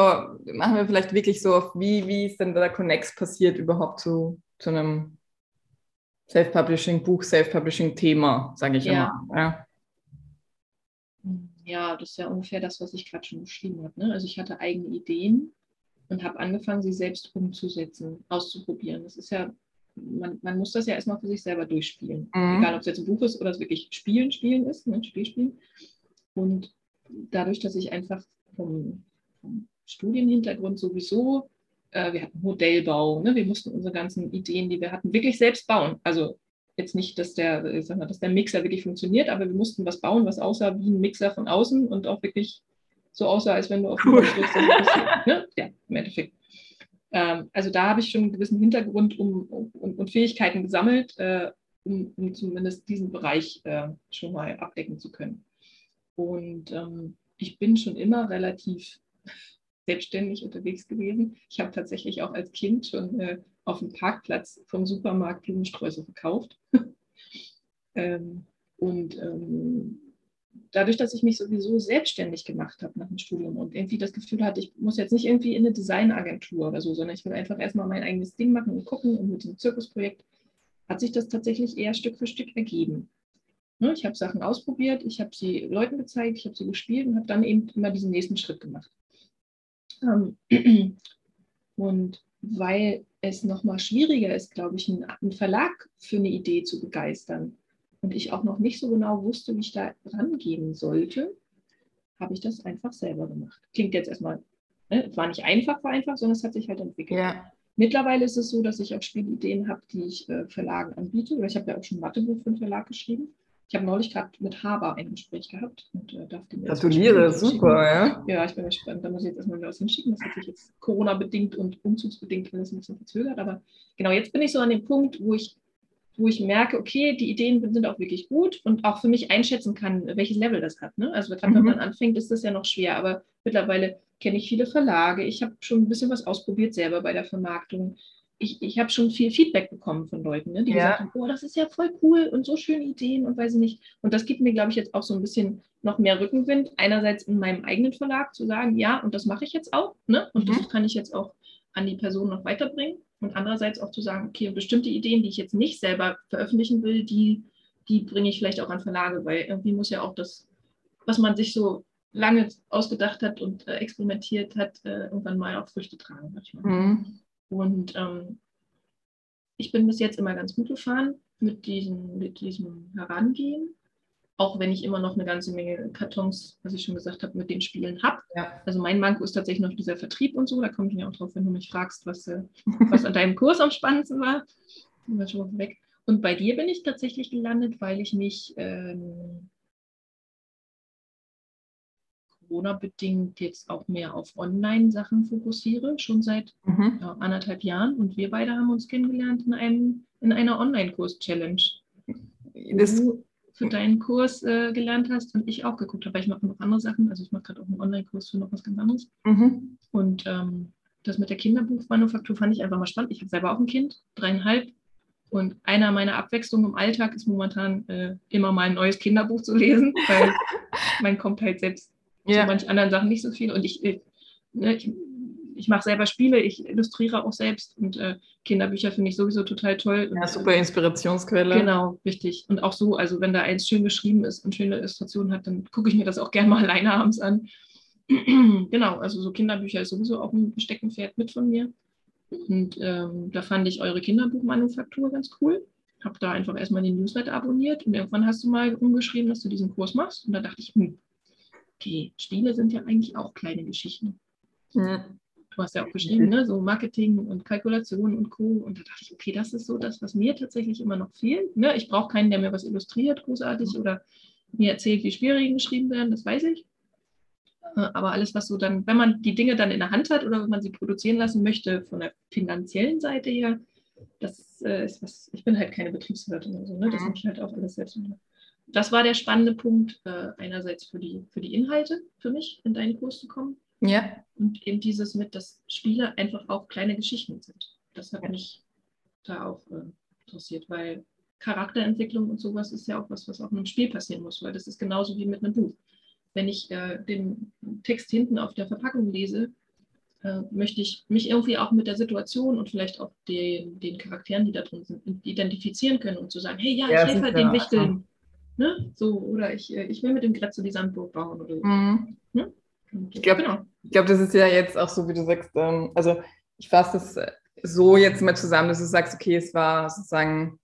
machen wir vielleicht wirklich so auf, wie, wie ist denn der Connex passiert überhaupt zu, zu einem Self-Publishing-Buch, Self-Publishing-Thema, sage ich Ja. immer. Ja. Ja, das ist ja ungefähr das, was ich gerade schon beschrieben habe. Ne? Also ich hatte eigene Ideen und habe angefangen, sie selbst umzusetzen, auszuprobieren. Das ist ja, man, man muss das ja erstmal für sich selber durchspielen. Mhm. Egal, ob es jetzt ein Buch ist oder es wirklich Spielen, Spielen ist, ne? Spiel, Spielen. Und dadurch, dass ich einfach vom, vom Studienhintergrund sowieso, äh, wir hatten Modellbau, ne? wir mussten unsere ganzen Ideen, die wir hatten, wirklich selbst bauen. Also jetzt nicht, dass der, ich sag mal, dass der Mixer wirklich funktioniert, aber wir mussten was bauen, was aussah wie ein Mixer von außen und auch wirklich so aussah, als wenn du auf Cool. Schrift so ne? Ja, im Endeffekt. Ähm, also da habe ich schon einen gewissen Hintergrund um, um, und, Fähigkeiten gesammelt, äh, um, um zumindest diesen Bereich äh, schon mal abdecken zu können. Und ähm, ich bin schon immer relativ [LAUGHS] selbstständig unterwegs gewesen. Ich habe tatsächlich auch als Kind schon äh, auf dem Parkplatz vom Supermarkt Blumensträuße verkauft. [LAUGHS] ähm, und ähm, dadurch, dass ich mich sowieso selbstständig gemacht habe nach dem Studium und irgendwie das Gefühl hatte, ich muss jetzt nicht irgendwie in eine Designagentur oder so, sondern ich will einfach erstmal mein eigenes Ding machen und gucken und mit dem Zirkusprojekt hat sich das tatsächlich eher Stück für Stück ergeben. Ne, Ich habe Sachen ausprobiert, ich habe sie Leuten gezeigt, ich habe sie gespielt und habe dann eben immer diesen nächsten Schritt gemacht. Ähm, [CLEARS THROAT] Und weil es nochmal schwieriger ist, glaube ich, einen Verlag für eine Idee zu begeistern und ich auch noch nicht so genau wusste, wie ich da rangehen sollte, habe ich das einfach selber gemacht. Klingt jetzt erstmal, ne, es war nicht einfach, war einfach, sondern es hat sich halt entwickelt. Ja. Mittlerweile ist es so, dass ich auch Spielideen habe, die ich äh, Verlagen anbiete. Ich habe ja auch schon ein Mathebuch für einen Verlag geschrieben. Ich habe neulich gerade mit Haber ein Gespräch gehabt und äh, darf dem Gratuliere, super, ja. Ja, ich bin gespannt. Da muss ich jetzt erstmal wieder was hinschicken. Das hat sich jetzt Corona-bedingt und umzugsbedingt alles ein bisschen verzögert. Aber genau, jetzt bin ich so an dem Punkt, wo ich, wo ich merke, okay, die Ideen sind auch wirklich gut und auch für mich einschätzen kann, welches Level das hat. Ne? Also gerade mhm. wenn man anfängt, ist das ja noch schwer. Aber mittlerweile kenne ich viele Verlage. Ich habe schon ein bisschen was ausprobiert selber bei der Vermarktung ich, ich habe schon viel Feedback bekommen von Leuten, ne, die ja. gesagt haben, oh, das ist ja voll cool und so schöne Ideen und weiß ich nicht. Und das gibt mir, glaube ich, jetzt auch so ein bisschen noch mehr Rückenwind. Einerseits in meinem eigenen Verlag zu sagen, ja, und das mache ich jetzt auch. Ne? Und mhm. das kann ich jetzt auch an die Person noch weiterbringen. Und andererseits auch zu sagen, okay, bestimmte Ideen, die ich jetzt nicht selber veröffentlichen will, die, die bringe ich vielleicht auch an Verlage, weil irgendwie muss ja auch das, was man sich so lange ausgedacht hat und äh, experimentiert hat, äh, irgendwann mal auch Früchte tragen. Manchmal. Mhm. Und ähm, ich bin bis jetzt immer ganz gut gefahren mit diesem, mit diesem Herangehen, auch wenn ich immer noch eine ganze Menge Kartons, was ich schon gesagt habe, mit den Spielen habe. Ja. Also mein Manko ist tatsächlich noch dieser Vertrieb und so. Da komme ich ja auch drauf, wenn du mich fragst, was, äh, was an deinem Kurs am spannendsten war. schon weg. Und bei dir bin ich tatsächlich gelandet, weil ich mich ähm, Corona-bedingt jetzt auch mehr auf Online-Sachen fokussiere, schon seit mhm. ja, anderthalb Jahren. Und wir beide haben uns kennengelernt in, einem, in einer Online-Kurs-Challenge. Das für deinen Kurs äh, gelernt hast und ich auch geguckt habe, weil ich mache noch andere Sachen. Also ich mache gerade auch einen Online-Kurs für noch was ganz anderes. Mhm. Und ähm, das mit der Kinderbuchmanufaktur fand ich einfach mal spannend. Ich habe selber auch ein Kind, dreieinhalb. Und einer meiner Abwechslungen im Alltag ist momentan äh, immer mal ein neues Kinderbuch zu lesen, weil [LAUGHS] man kommt halt selbst ja. Zu manchen anderen Sachen nicht so viel. Und ich, ich, ne, ich, ich mache selber Spiele, ich illustriere auch selbst und äh, Kinderbücher finde ich sowieso total toll. Ja, super Inspirationsquelle. Genau, richtig. Und auch so, also wenn da eins schön geschrieben ist und schöne Illustrationen hat, dann gucke ich mir das auch gerne mal [LAUGHS] alleine abends an. [CLEARS THROAT] genau, also so Kinderbücher ist sowieso auch ein Steckenpferd mit von mir. Und ähm, da fand ich eure Kinderbuchmanufaktur ganz cool. Habe da einfach erstmal den Newsletter abonniert und irgendwann hast du mal umgeschrieben, dass du diesen Kurs machst. Und da dachte ich, hm, okay, Spiele sind ja eigentlich auch kleine Geschichten. Ja. Du hast ja auch geschrieben, ne? so Marketing und Kalkulation und Co. Und da dachte ich, okay, das ist so das, was mir tatsächlich immer noch fehlt. Ne? Ich brauche keinen, der mir was illustriert, großartig, oder mir erzählt, wie Schwierige geschrieben werden, das weiß ich. Äh, aber alles, was so dann, wenn man die Dinge dann in der Hand hat oder wenn man sie produzieren lassen möchte, von der finanziellen Seite her, das äh, ist was, ich bin halt keine Betriebswirtin oder so, ne? Das mhm. muss ich halt auch alles selbst machen das war der spannende Punkt, äh, einerseits für die, für die Inhalte für mich, in deinen Kurs zu kommen. Ja. Und eben dieses mit, dass Spiele einfach auch kleine Geschichten sind. Das hat ja. mich da auch äh, interessiert, weil Charakterentwicklung und sowas ist ja auch was, was auch in einem Spiel passieren muss, weil das ist genauso wie mit einem Buch. Wenn ich äh, den Text hinten auf der Verpackung lese, äh, möchte ich mich irgendwie auch mit der Situation und vielleicht auch den, den Charakteren, die da drin sind, identifizieren können und zu sagen, hey, ja, ja ich helfe halt den Wichteln Ne? So, oder ich, äh, ich will mit dem Grätze die Sandburg bauen oder so. Mhm. Ne? Ich glaube, genau. Glaub, das ist ja jetzt auch so, wie du sagst, ähm, also ich fasse das äh, so jetzt mal zusammen, dass du sagst, okay, es war sozusagen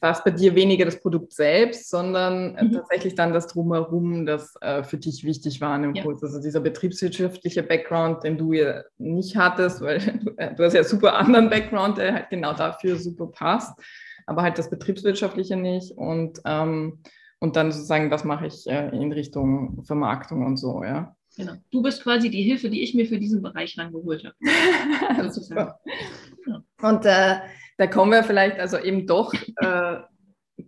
war es bei dir weniger das Produkt selbst, sondern äh, mhm. tatsächlich dann das Drumherum, das äh, für dich wichtig war im ja. Kurs. Also dieser betriebswirtschaftliche Background, den du ja nicht hattest, weil [LAUGHS] du, äh, du hast ja super anderen Background, der halt genau dafür super passt aber halt das Betriebswirtschaftliche nicht und, ähm, und dann sozusagen, was mache ich äh, in Richtung Vermarktung und so, ja. Genau. Du bist quasi die Hilfe, die ich mir für diesen Bereich rangeholt habe. [LAUGHS] Ja. Und äh, da kommen wir vielleicht also eben doch äh,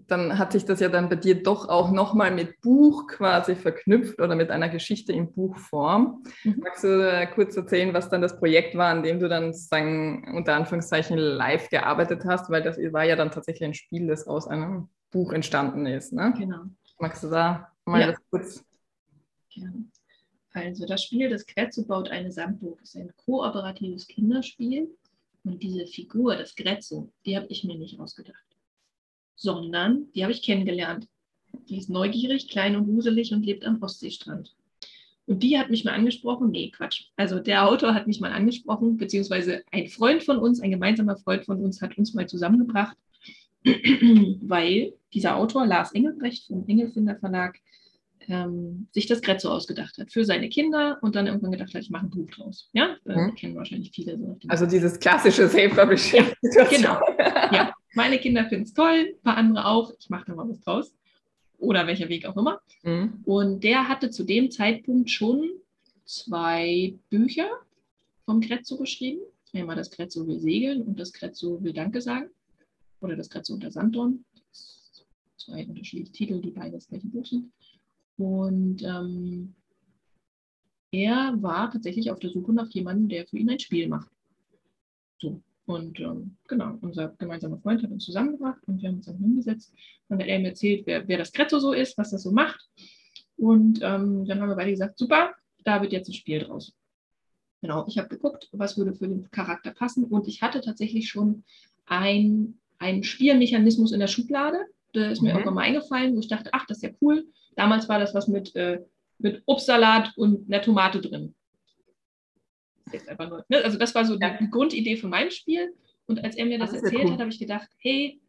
dann hat sich das ja dann bei dir doch auch nochmal mit Buch quasi verknüpft oder mit einer Geschichte in Buchform. Mhm. Magst du äh, kurz erzählen, was dann das Projekt war, an dem du dann sozusagen unter Anführungszeichen live gearbeitet hast? Weil das war ja dann tatsächlich ein Spiel, das aus einem Buch entstanden ist. Ne? Genau. Magst du da mal ja. das kurz? Gerne. Also das Spiel, das Grezzo baut eine Sandburg, ist ein kooperatives Kinderspiel. Und diese Figur, das Grezzo, die habe ich mir nicht ausgedacht sondern die habe ich kennengelernt. Die ist neugierig, klein und wuselig und lebt am Ostseestrand. Und die hat mich mal angesprochen, nee, Quatsch. Also der Autor hat mich mal angesprochen, beziehungsweise ein Freund von uns, ein gemeinsamer Freund von uns hat uns mal zusammengebracht, [CLEARS THROAT] weil dieser Autor, Lars Engelbrecht vom Engelfinder Verlag, ähm, sich das Grezzo ausgedacht hat für seine Kinder und dann irgendwann gedacht hat, ich mache ein Buch draus. Ja, äh, mhm. kennen wahrscheinlich viele so. Also dieses klassische Self-Publishing. Ja, [LAUGHS] genau. ja, meine Kinder finden es toll, ein paar andere auch. Ich mache da mal was draus. Oder welcher Weg auch immer. Mhm. Und der hatte zu dem Zeitpunkt schon zwei Bücher vom Grezzo geschrieben. Einmal das Grezzo will segeln und das Grezzo will Danke sagen. Oder das Grezzo unter Sanddorn. Zwei unterschiedliche Titel, die beide das gleiche Buch sind. Und ähm, er war tatsächlich auf der Suche nach jemandem, der für ihn ein Spiel macht. So. Und ähm, genau, unser gemeinsamer Freund hat uns zusammengebracht und wir haben uns dann hingesetzt. Dann hat er mir erzählt, wer, wer das Krezzo so ist, was das so macht. Und ähm, dann haben wir beide gesagt, super, da wird jetzt ein Spiel draus. Genau, ich habe geguckt, was würde für den Charakter passen. Und ich hatte tatsächlich schon ein, einen Spielmechanismus in der Schublade. Der ist mir mhm. irgendwann mal eingefallen, wo ich dachte, ach, das ist ja cool. Damals war das was mit, äh, mit Obstsalat und einer Tomate drin. Jetzt einfach nur, ne? Also das war so die, die, Grundidee von meinem Spiel. Und als er mir das, das erzählt cool. hat, habe ich gedacht, hey,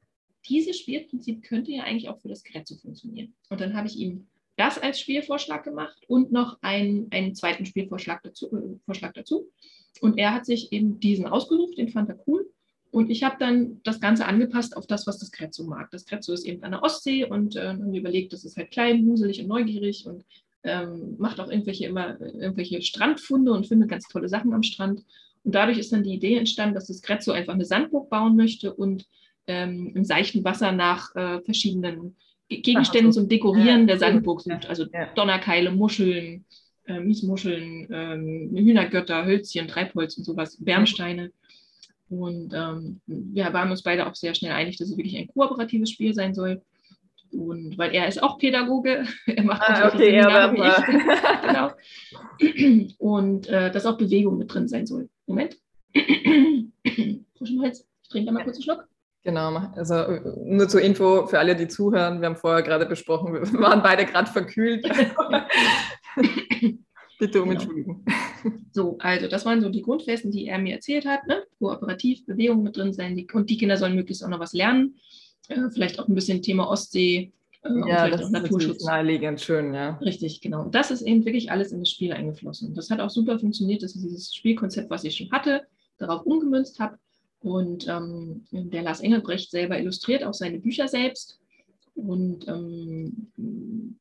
dieses Spielprinzip könnte ja eigentlich auch für das Kretzo funktionieren. Und dann habe ich ihm das als Spielvorschlag gemacht und noch einen, einen zweiten Spielvorschlag dazu, äh, Vorschlag dazu. Und er hat sich eben diesen ausgesucht, den fand er cool. Und ich habe dann das Ganze angepasst auf das, was das Krezzo mag. Das Krezzo ist eben an der Ostsee und äh, haben wir überlegt, das ist halt klein, huselig und neugierig und ähm, macht auch irgendwelche immer irgendwelche Strandfunde und findet ganz tolle Sachen am Strand. Und dadurch ist dann die Idee entstanden, dass das Krezzo einfach eine Sandburg bauen möchte und ähm, im seichten Wasser nach äh, verschiedenen Gegenständen zum Dekorieren ja. der Sandburg sucht. Also ja. Donnerkeile, Muscheln, äh, Miesmuscheln, ähm, Hühnergötter, Hölzchen, Treibholz und sowas, Bernsteine. Und ähm, wir waren uns beide auch sehr schnell einig, dass es wirklich ein kooperatives Spiel sein soll. Und weil er ist auch Pädagoge, [LAUGHS] er macht ah, okay, wie ich. [LAUGHS] genau. Und äh, dass auch Bewegung mit drin sein soll. Moment. [CLEARS THROAT] Frischen Hals. Ich trinke da mal kurz einen Schluck. Genau, also nur zur Info für alle, die zuhören. Wir haben vorher gerade besprochen, wir waren beide gerade verkühlt. [LAUGHS] Bitte um genau. Entschuldigung. [LAUGHS] So, also das waren so die Grundfesten, die er mir erzählt hat. Ne? Kooperativ, Bewegung mit drin sein die, und die Kinder sollen möglichst auch noch was lernen. Äh, vielleicht auch ein bisschen Thema Ostsee. Äh, ja, das ist Naturschutz. naheliegend schön, ja. Richtig, genau. Und das ist eben wirklich alles in das Spiel eingeflossen. Das hat auch super funktioniert, dass ich dieses Spielkonzept, was ich schon hatte, darauf umgemünzt habe. Und ähm, der Lars Engelbrecht selber illustriert auch seine Bücher selbst. Und ähm,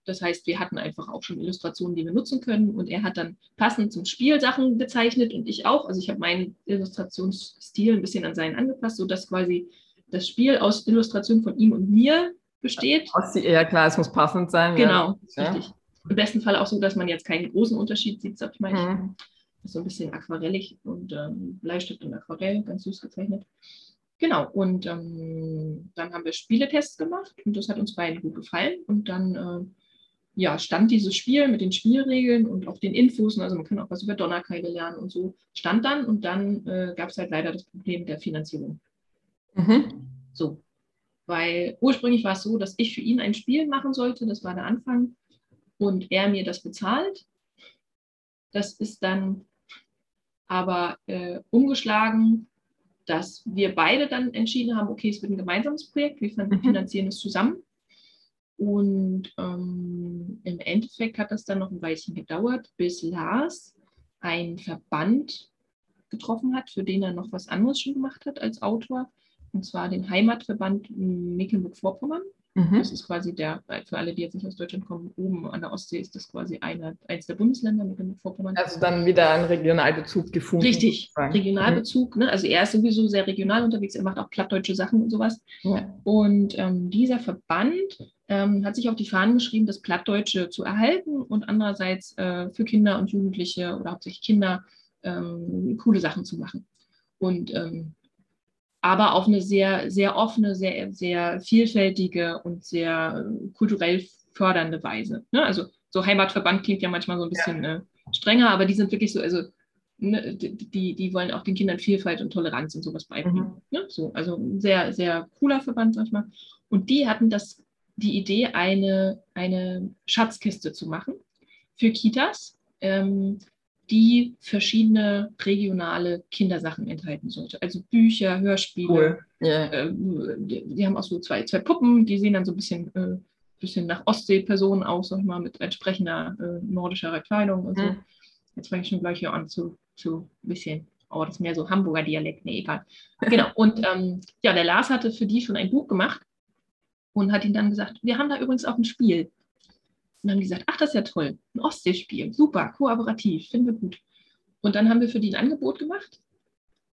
das heißt, wir hatten einfach auch schon Illustrationen, die wir nutzen können. Und er hat dann passend zum Spiel Sachen gezeichnet und ich auch. Also ich habe meinen Illustrationsstil ein bisschen an seinen angepasst, sodass quasi das Spiel aus Illustrationen von ihm und mir besteht. Ja klar, es muss passend sein. Genau, ja. richtig. Im besten Fall auch so, dass man jetzt keinen großen Unterschied sieht, sag ich mal. Mhm. So ein bisschen aquarellig und ähm, Bleistift und Aquarell, ganz süß gezeichnet. Genau, und ähm, dann haben wir Spieletests gemacht und das hat uns beiden gut gefallen. Und dann äh, ja, stand dieses Spiel mit den Spielregeln und auch den Infos, also man kann auch was über Donnerkeile lernen und so, stand dann und dann äh, gab es halt leider das Problem der Finanzierung. Mhm. So, weil ursprünglich war es so, dass ich für ihn ein Spiel machen sollte, das war der Anfang, und er mir das bezahlt. Das ist dann aber äh, umgeschlagen dass wir beide dann entschieden haben, okay, es wird ein gemeinsames Projekt, wir mhm. finanzieren es zusammen. Und ähm, im Endeffekt hat das dann noch ein Weilchen gedauert, bis Lars einen Verband getroffen hat, für den er noch was anderes schon gemacht hat als Autor, und zwar den Heimatverband Mecklenburg-Vorpommern. Mhm. Das ist quasi der, für alle, die jetzt nicht aus Deutschland kommen, oben an der Ostsee ist das quasi eine, eins der Bundesländer mit dem Vorpommern. Also dann wieder ein Regionalbezug gefunden. Richtig, Regionalbezug. Mhm. Ne? Also er ist sowieso sehr regional unterwegs, er macht auch plattdeutsche Sachen und sowas. Ja. Und ähm, dieser Verband ähm, hat sich auf die Fahnen geschrieben, das Plattdeutsche zu erhalten und andererseits äh, für Kinder und Jugendliche oder hauptsächlich Kinder ähm, coole Sachen zu machen. Und ähm, aber auf eine sehr, sehr offene, sehr, sehr vielfältige und sehr äh, kulturell fördernde Weise. Ne? Also so Heimatverband klingt ja manchmal so ein bisschen ja. äh, strenger, aber die sind wirklich so, also ne, die, die wollen auch den Kindern Vielfalt und Toleranz und sowas beibringen. Mhm. Ne? So, also ein sehr, sehr cooler Verband manchmal. Und die hatten das, die Idee, eine, eine Schatzkiste zu machen für Kitas, ähm, die verschiedene regionale Kindersachen enthalten sollte. Also Bücher, Hörspiele. Cool. Yeah. Äh, die, die, haben auch so zwei, zwei Puppen, die sehen dann so ein bisschen, äh, bisschen nach Ostsee-Personen aus, sag ich mal, mit entsprechender äh, nordischer Kleidung und so. Mhm. Jetzt fange ich schon gleich hier an zu, zu ein bisschen, oh, das ist mehr so Hamburger Dialekt, nee, egal. Genau, [LAUGHS] und ähm, ja, der Lars hatte für die schon ein Buch gemacht und hat ihnen dann gesagt, wir haben da übrigens auch ein Spiel. Und haben gesagt, ach, das ist ja toll, ein Ostseespiel, super, kooperativ, finden wir gut. Und dann haben wir für die ein Angebot gemacht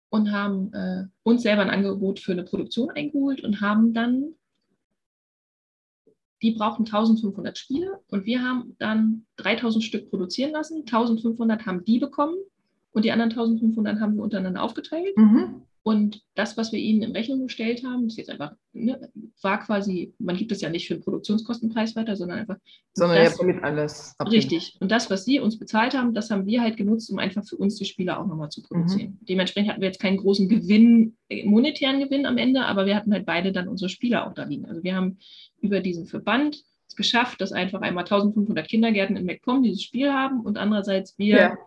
und haben äh, uns selber ein Angebot für eine Produktion eingeholt und haben dann, die brauchten 1500 Spiele und wir haben dann 3000 Stück produzieren lassen. 1500 haben die bekommen und die anderen 1500 haben wir untereinander aufgeteilt. Mhm. Und das, was wir ihnen in Rechnung gestellt haben, ist jetzt einfach, ne, war quasi, man gibt es ja nicht für den Produktionskostenpreis weiter, sondern einfach. Sondern das, ja damit alles. Abhängt. Richtig. Und das, was sie uns bezahlt haben, das haben wir halt genutzt, um einfach für uns die Spieler auch nochmal zu produzieren. Mhm. Dementsprechend hatten wir jetzt keinen großen Gewinn, äh, monetären Gewinn am Ende, aber wir hatten halt beide dann unsere Spieler auch da liegen. Also wir haben über diesen Verband es geschafft, dass einfach einmal 1500 Kindergärten in MacPom dieses Spiel haben und andererseits wir. Ja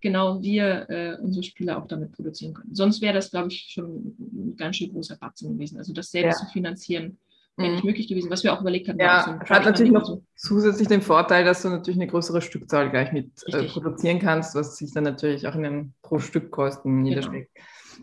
genau wir äh, unsere Spiele auch damit produzieren können. Sonst wäre das, glaube ich, schon ein ganz schön großer Batzen gewesen. Also das selbst ja. zu finanzieren, wäre nicht mhm. möglich gewesen, was wir auch überlegt hatten. Ja, so hat natürlich noch so. zusätzlich den Vorteil, dass du natürlich eine größere Stückzahl gleich mit äh, produzieren kannst, was sich dann natürlich auch in den Pro-Stück-Kosten genau. niederschlägt.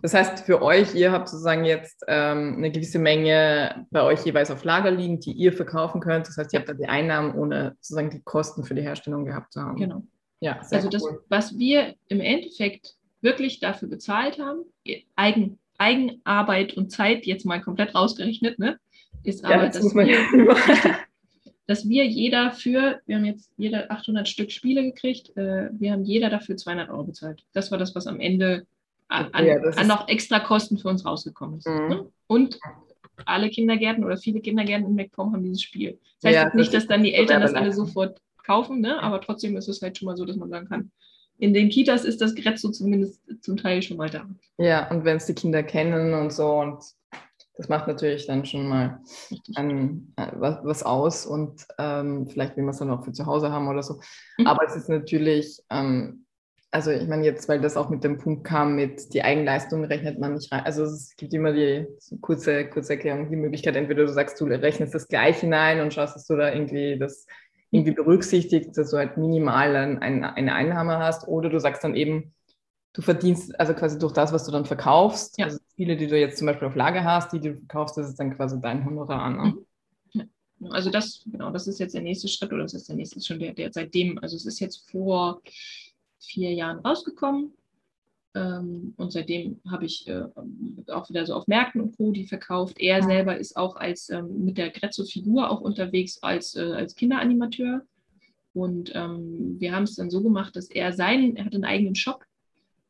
Das heißt, für euch, ihr habt sozusagen jetzt ähm, eine gewisse Menge bei euch jeweils auf Lager liegen, die ihr verkaufen könnt. Das heißt, ihr habt da die Einnahmen, ohne sozusagen die Kosten für die Herstellung gehabt zu haben. Genau. Ja, also das, cool. was wir im Endeffekt wirklich dafür bezahlt haben, Eigen, Eigenarbeit und Zeit jetzt mal komplett rausgerechnet, ne, ist ja, aber, das dass, wir, [LAUGHS] dass wir jeder für, wir haben jetzt jeder 800 Stück Spiele gekriegt, äh, wir haben jeder dafür 200 Euro bezahlt. Das war das, was am Ende an, ja, an noch extra Kosten für uns rausgekommen ist. Mhm. Ne? Und alle Kindergärten oder viele Kindergärten in MacPom haben dieses Spiel. Das heißt ja, nicht, dass dann die Eltern das alle sofort kaufen, ne? aber trotzdem ist es halt schon mal so, dass man sagen kann, in den Kitas ist das Grezzo zumindest zum Teil schon mal da. Ja, und wenn es die Kinder kennen und so, und das macht natürlich dann schon mal ein, äh, was, was, aus und ähm, vielleicht will man es dann auch für zu Hause haben oder so. Mhm. Aber es ist natürlich, ähm, also ich meine jetzt, weil das auch mit dem Punkt kam, mit die Eigenleistung rechnet man nicht rein. Also es gibt immer die so kurze, kurze Erklärung, die Möglichkeit, entweder du sagst, du rechnest das gleich hinein und schaust, dass du da irgendwie das irgendwie berücksichtigt, dass du halt minimal ein, eine Einnahme hast oder du sagst dann eben, du verdienst also quasi durch das, was du dann verkaufst, ja. also viele, die du jetzt zum Beispiel auf Lager hast, die du verkaufst, das ist dann quasi dein Honorar. Ne? Mhm. Also das, genau, das ist jetzt der nächste Schritt oder das ist der nächste schon der, der seitdem, also es ist jetzt vor vier Jahren rausgekommen und seitdem habe ich äh, auch wieder so auf Märkten und Co. die verkauft. Er selber ist auch als ähm, mit der Grezzo-Figur auch unterwegs als, äh, als Kinderanimateur. Und ähm, wir haben es dann so gemacht, dass er seinen, er hat einen eigenen Shop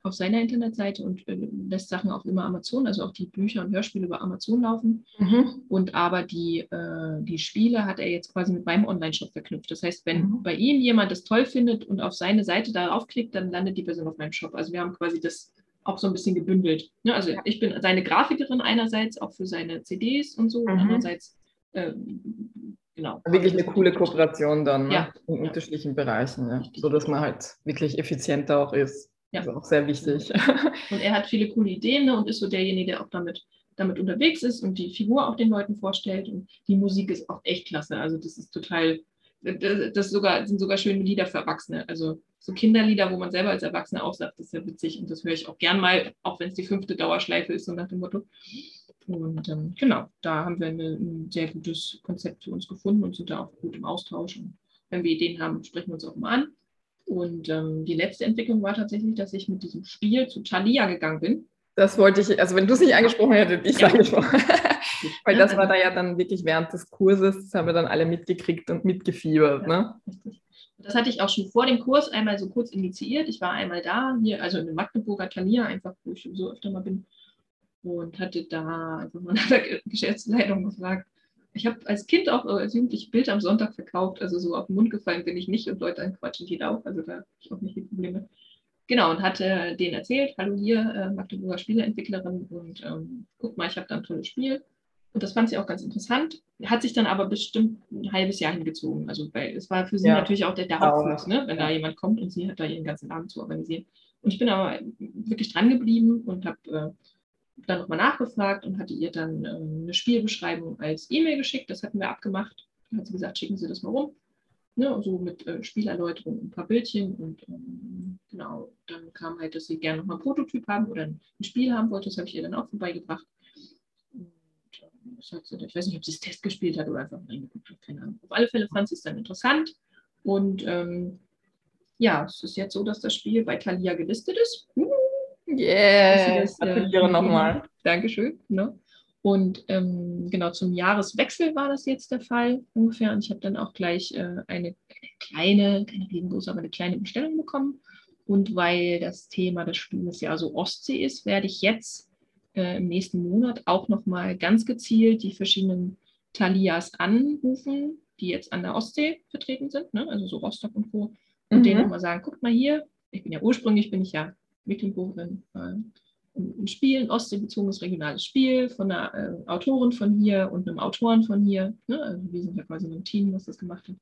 auf seiner Internetseite und äh, lässt Sachen auch immer Amazon, also auch die Bücher und Hörspiele über Amazon laufen. Mhm. Und aber die, äh, die Spiele hat er jetzt quasi mit meinem Online-Shop verknüpft. Das heißt, wenn mhm. bei ihm jemand das toll findet und auf seine Seite darauf klickt, dann landet die Person auf meinem Shop. Also wir haben quasi das auch so ein bisschen gebündelt. Ne? Also ja. ich bin seine Grafikerin einerseits, auch für seine CDs und so, mhm. und andererseits äh, genau. Wirklich eine coole Kooperation dann ne? ja. in ja. unterschiedlichen Bereichen, ja. so dass man halt wirklich effizienter auch ist. Ja. Das ist auch sehr wichtig. Und er hat viele coole Ideen ne, und ist so derjenige, der auch damit, damit unterwegs ist und die Figur auch den Leuten vorstellt. Und die Musik ist auch echt klasse. Also das ist total, das sogar, sind sogar schöne Lieder für Erwachsene. Also so Kinderlieder, wo man selber als Erwachsener auch sagt, das ist ja witzig und das höre ich auch gern mal, auch wenn es die fünfte Dauerschleife ist, so nach dem Motto. Und ähm, genau, da haben wir eine, ein sehr gutes Konzept für uns gefunden und sind da auch gut im Austausch. Und wenn wir Ideen haben, sprechen wir uns auch mal an. Und ähm, die letzte Entwicklung war tatsächlich, dass ich mit diesem Spiel zu Thalia gegangen bin. Das wollte ich, also wenn du es nicht angesprochen hättest, ich ja. angesprochen. [LAUGHS] Weil das war da ja dann wirklich während des Kurses, das haben wir dann alle mitgekriegt und mitgefiebert. Ja, ne? Richtig. Das hatte ich auch schon vor dem Kurs einmal so kurz initiiert. Ich war einmal da, hier, also in Magdeburger Thalia, einfach wo ich so öfter mal bin. Und hatte da einfach mal nach der Geschäftsleitung gefragt, ich habe als Kind auch äh, als Jugendlich Bild am Sonntag verkauft, also so auf den Mund gefallen bin ich nicht und Leute anquatschen geht auch, also da habe ich auch nicht die Probleme. Genau, und hatte denen erzählt, hallo hier, äh, Magdeburger Spieleentwicklerin und ähm, guck mal, ich habe da ein tolles Spiel. Und das fand sie auch ganz interessant. Hat sich dann aber bestimmt ein halbes Jahr hingezogen. Also weil es war für sie ja. natürlich auch der, der Hauptfuß, ne? wenn da jemand kommt und sie hat da ihren ganzen Abend zu organisieren. Und ich bin aber wirklich dran geblieben und habe äh, dann nochmal nachgefragt und hatte ihr dann äh, eine Spielbeschreibung als E-Mail geschickt. Das hatten wir abgemacht. Dann hat sie gesagt, schicken Sie das mal rum. Ne, so mit äh, Spielerläuterung, ein paar Bildchen und ähm, genau, dann kam halt, dass sie gerne nochmal ein Prototyp haben oder ein Spiel haben wollte. Das habe ich ihr dann auch vorbeigebracht. Und, äh, sie, ich weiß nicht, ob sie es Test gespielt hat oder einfach reingeguckt hat, keine Ahnung. Auf alle Fälle fand sie es dann interessant und ähm, ja, es ist jetzt so, dass das Spiel bei Thalia gelistet ist. Uh, yeah, äh, nochmal. Dankeschön. Ne? Und ähm, genau zum Jahreswechsel war das jetzt der Fall ungefähr. Und ich habe dann auch gleich äh, eine kleine, keine riesengroße, aber eine kleine Bestellung bekommen. Und weil das Thema des Spiels ja so Ostsee ist, werde ich jetzt äh, im nächsten Monat auch nochmal ganz gezielt die verschiedenen Thalias anrufen, die jetzt an der Ostsee vertreten sind, ne? also so Rostock und Co und mhm. denen nochmal sagen, guckt mal hier, ich bin ja ursprünglich, bin ich ja Mecklenburgerin, äh, ein Spiel, ein ostseebezogenes regionales Spiel von einer äh, Autorin von hier und einem Autoren von hier. Ne? Also wir sind ja quasi ein Team, was das gemacht hat.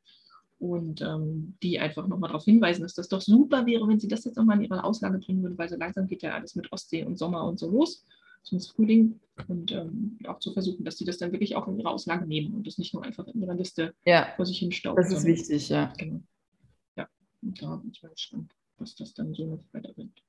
Und ähm, die einfach nochmal darauf hinweisen, dass das doch super wäre, wenn sie das jetzt nochmal in ihre Auslage bringen würde, weil so langsam geht ja alles mit Ostsee und Sommer und so los, zumindest Frühling. Und ähm, auch zu versuchen, dass sie das dann wirklich auch in ihre Auslage nehmen und das nicht nur einfach in ihrer Liste ja, vor sich hinstaubt. Das ist wichtig, ja. Genau. Und da bin ich mal gespannt, was das dann so noch weiterbringt.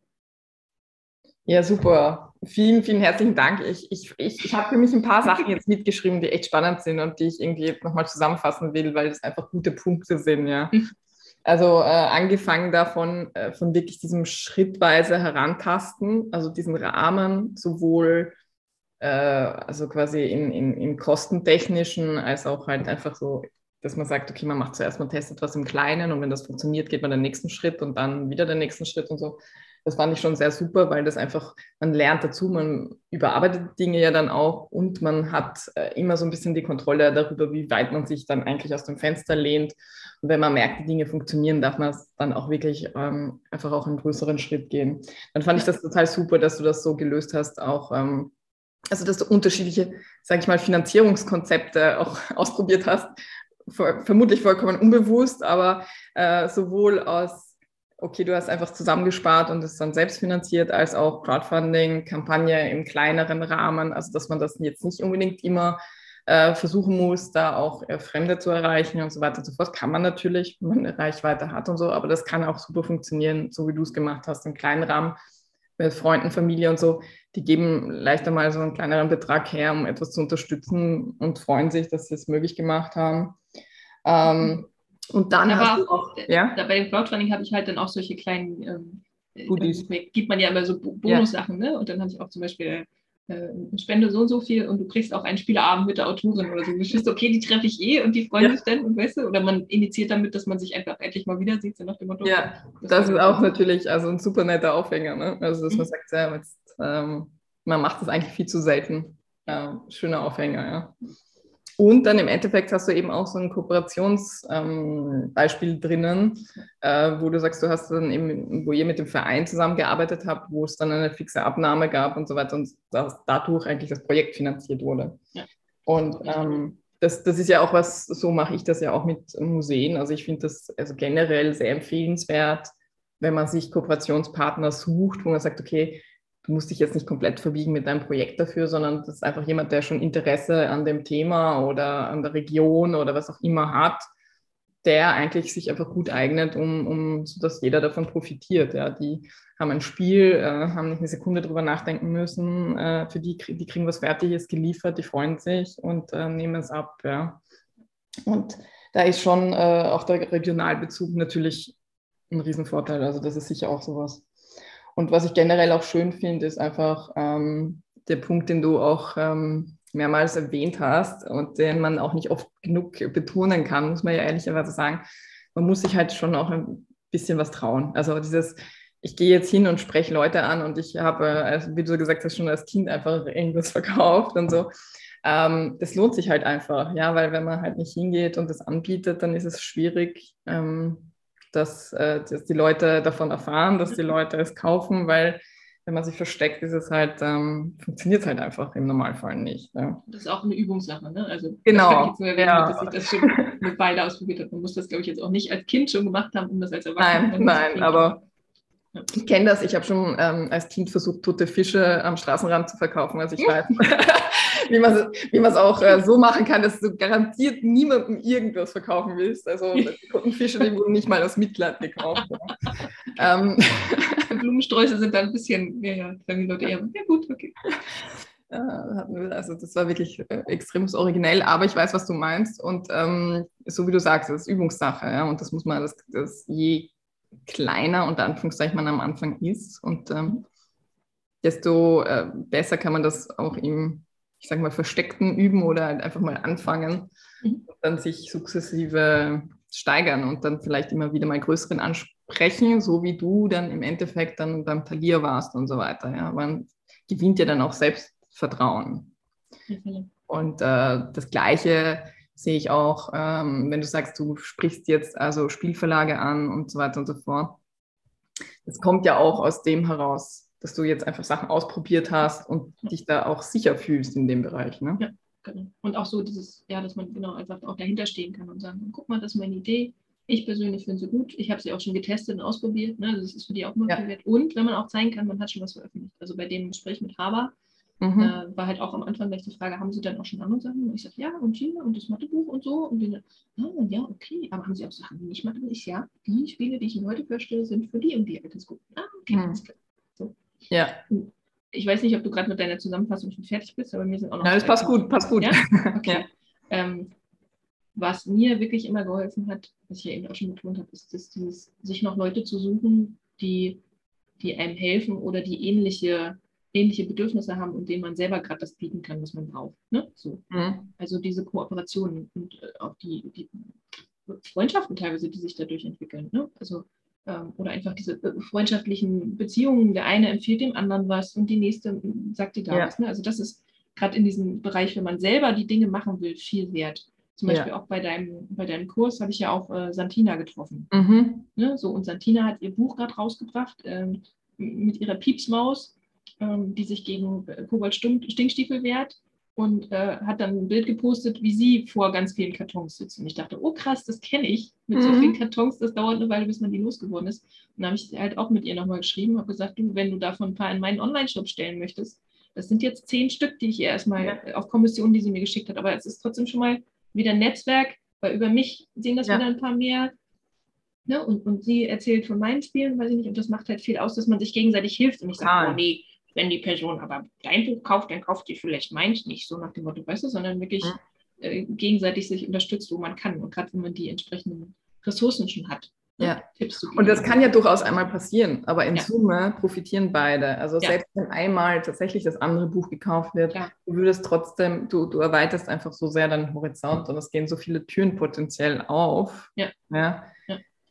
Ja, super. Vielen, vielen herzlichen Dank. Ich, ich, ich, ich habe für mich ein paar Sachen jetzt mitgeschrieben, die echt spannend sind und die ich irgendwie nochmal zusammenfassen will, weil das einfach gute Punkte sind, ja. Mhm. Also äh, angefangen davon, äh, von wirklich diesem schrittweise Herantasten, also diesen Rahmen, sowohl äh, also quasi in, in, im kostentechnischen als auch halt einfach so dass man sagt, okay, man macht zuerst mal testet was im Kleinen und wenn das funktioniert, geht man den nächsten Schritt und dann wieder den nächsten Schritt und so. Das fand ich schon sehr super, weil das einfach, man lernt dazu, man überarbeitet Dinge ja dann auch und man hat äh, immer so ein bisschen die Kontrolle darüber, wie weit man sich dann eigentlich aus dem Fenster lehnt. Und wenn man merkt, die Dinge funktionieren, darf man dann auch wirklich ähm, einfach auch einen größeren Schritt gehen. Dann fand ich das total super, dass du das so gelöst hast, auch ähm, also dass du unterschiedliche, sage ich mal, Finanzierungskonzepte auch [LAUGHS] ausprobiert hast, vermutlich vollkommen unbewusst, aber äh, sowohl aus, okay, du hast einfach zusammengespart und es dann selbst finanziert, als auch Crowdfunding, Kampagne im kleineren Rahmen, also dass man das jetzt nicht unbedingt immer äh, versuchen muss, da auch äh, Fremde zu erreichen und so weiter und so fort. Kann man natürlich, wenn man eine Reichweite hat und so, aber das kann auch super funktionieren, so wie du es gemacht hast, im kleinen Rahmen mit Freunden, Familie und so, die geben leichter mal so einen kleineren Betrag her, um etwas zu unterstützen und freuen sich, dass sie es möglich gemacht haben. Ähm, und dann Aber auch, ja? bei dem Crowdfunding habe ich halt dann auch solche kleinen ähm, Goodies. Äh, gibt man ja immer so Bonussachen, ja. ne? Und dann habe ich auch zum Beispiel äh, Spende so und so viel und du kriegst auch einen Spieleabend mit der Autorin oder so. Du schießt, okay, die treffe ich eh und die freuen ja. sich dann und weißt du, oder man initiiert damit, dass man sich einfach endlich mal wieder sieht, so nach dem Motto. Ja, das, das ist auch natürlich also ein super netter Aufhänger, ne? Also dass man mhm. sagt, ja, jetzt, ähm, man macht das eigentlich viel zu selten. Ähm, schöner Aufhänger, ja. Und dann im Endeffekt hast du eben auch so ein Kooperationsbeispiel ähm, drinnen, äh, wo du sagst, du hast dann eben, wo ihr mit dem Verein zusammengearbeitet habt, wo es dann eine fixe Abnahme gab und so weiter und dass dadurch eigentlich das Projekt finanziert wurde. Ja. Und ähm, das, das ist ja auch was, so mache ich das ja auch mit Museen. Also ich finde das also generell sehr empfehlenswert, wenn man sich Kooperationspartner sucht, wo man sagt, okay, du musst dich jetzt nicht komplett verbiegen mit deinem Projekt dafür, sondern das ist einfach jemand, der schon Interesse an dem Thema oder an der Region oder was auch immer hat, der eigentlich sich einfach gut eignet, um, um so dass jeder davon profitiert. Ja. Die haben ein Spiel, äh, haben nicht eine Sekunde drüber nachdenken müssen, äh, für die, die kriegen was Fertiges geliefert, die freuen sich und äh, nehmen es ab. Ja. Und da ist schon äh, auch der Regionalbezug natürlich ein Riesenvorteil. Also das ist sicher auch sowas. Und was ich generell auch schön finde, ist einfach ähm, der Punkt, den du auch ähm, mehrmals erwähnt hast und den man auch nicht oft genug betonen kann, muss man ja ehrlicherweise sagen. Man muss sich halt schon auch ein bisschen was trauen. Also dieses, ich gehe jetzt hin und spreche Leute an und ich habe, also wie du gesagt hast, schon als Kind einfach irgendwas [LAUGHS] verkauft und so. Ähm, das lohnt sich halt einfach, ja, weil wenn man halt nicht hingeht und das anbietet, dann ist es schwierig, ähm, dass, äh, dass die Leute davon erfahren, dass die Leute es kaufen, weil wenn man sich versteckt, ist es halt, ähm, funktioniert es halt einfach im Normalfall nicht. Ja. Das ist auch eine Übungssache, ne? Also genau. Ich erwähnen, ja. dass ich das schon mit beide ausprobiert habe. Man muss das, glaube ich, jetzt auch nicht als Kind schon gemacht haben, um das als Erwachsener Nein, nein, aber. Ich kenne das. Ich habe schon ähm, als Kind versucht, tote Fische am Straßenrand zu verkaufen, also ich weiß, [LAUGHS] wie man es auch äh, so machen kann, dass du garantiert niemandem irgendwas verkaufen willst. Also [LAUGHS] die toten Fische, die wurden nicht mal aus Mitleid gekauft. [LAUGHS] ähm, Blumensträuße sind dann ein bisschen, ja, ja, sagen die Leute eher, ja gut, okay. Also das war wirklich äh, extrem originell, aber ich weiß, was du meinst. Und ähm, so wie du sagst, das ist Übungssache. Ja? Und das muss man, das, das je kleiner unter Anführungszeichen man am Anfang ist und ähm, desto äh, besser kann man das auch im, ich sage mal, versteckten üben oder halt einfach mal anfangen mhm. und dann sich sukzessive steigern und dann vielleicht immer wieder mal größeren Anspruch sprechen, so wie du dann im Endeffekt dann beim Talier warst und so weiter. Ja. Man gewinnt ja dann auch Selbstvertrauen. Mhm. Und äh, das Gleiche sehe ich auch, ähm, wenn du sagst, du sprichst jetzt also Spielverlage an und so weiter und so fort. Das kommt ja auch aus dem heraus, dass du jetzt einfach Sachen ausprobiert hast und dich da auch sicher fühlst in dem Bereich. Ne? Ja, genau. Und auch so dieses, ja, dass man genau einfach auch dahinter stehen kann und sagen, guck mal, das ist meine Idee ich persönlich finde sie gut. Ich habe sie auch schon getestet und ausprobiert. Ne? Das ist für die auch mal ja. wert. Und wenn man auch zeigen kann, man hat schon was veröffentlicht. Also bei dem Gespräch mit Haber mhm. äh, war halt auch am Anfang gleich die Frage, haben Sie dann auch schon andere Sachen? Und ich sage, ja, und hier und das Mathebuch und so. Und die dann, ah, ja, okay. Aber haben Sie auch Sachen, die nicht Mathebuch? Ich, ja, die Spiele, die ich Ihnen heute vorstelle, sind für die und die Altersgruppen. Ah, okay, mhm. So. Ja. Ich weiß nicht, ob du gerade mit deiner Zusammenfassung schon fertig bist, aber mir sind auch noch. Ja, das passt gut, passt gut. Ja? [LAUGHS] Okay. ja. Ähm, was mir wirklich immer geholfen hat, was ich ja eben auch schon betont habe, ist das, dieses, sich noch Leute zu suchen, die, die einem helfen oder die ähnliche, ähnliche Bedürfnisse haben und denen man selber gerade das bieten kann, was man braucht. Ne? So. Mhm. Also diese Kooperationen und äh, auch die, die Freundschaften teilweise, die sich dadurch entwickeln. Ne? Also ähm, oder einfach diese äh, freundschaftlichen Beziehungen. Der eine empfiehlt dem anderen was und die nächste sagt dir da ja. was. Ne? Also das ist gerade in diesem Bereich, wenn man selber die Dinge machen will, viel wert. Zum Beispiel ja. auch bei deinem, bei deinem Kurs habe ich ja auch äh, Santina getroffen. Mhm. Ne, so, und Santina hat ihr Buch gerade rausgebracht ähm, mit ihrer Piepsmaus, ähm, die sich gegen äh, Kobalt-Stinkstiefel wehrt und äh, hat dann ein Bild gepostet, wie sie vor ganz vielen Kartons sitzt. Und ich dachte, oh krass, das kenne ich mit mhm. so vielen Kartons, das dauert eine Weile, bis man die losgeworden ist. Und dann habe ich halt auch mit ihr nochmal geschrieben, habe gesagt, du, wenn du davon ein paar in meinen Online-Shop stellen möchtest, das sind jetzt zehn Stück, die ich ihr erstmal ja. auf Kommission, die sie mir geschickt hat, aber es ist trotzdem schon mal wieder Netzwerk, weil über mich sehen das ja. wieder ein paar mehr. Ne? Und, und sie erzählt von meinen Spielen, weiß ich nicht, und das macht halt viel aus, dass man sich gegenseitig hilft. Und ich sage, oh nee, wenn die Person aber dein Buch kauft, dann kauft die vielleicht meins nicht, so nach dem Motto, weißt du, sondern wirklich äh, gegenseitig sich unterstützt, wo man kann. Und gerade wenn man die entsprechenden Ressourcen schon hat. Ja. Und das kann ja durchaus einmal passieren, aber in ja. Summe profitieren beide. Also ja. selbst wenn einmal tatsächlich das andere Buch gekauft wird, ja. du würdest trotzdem, du, du erweiterst einfach so sehr deinen Horizont und es gehen so viele Türen potenziell auf. Ja. ja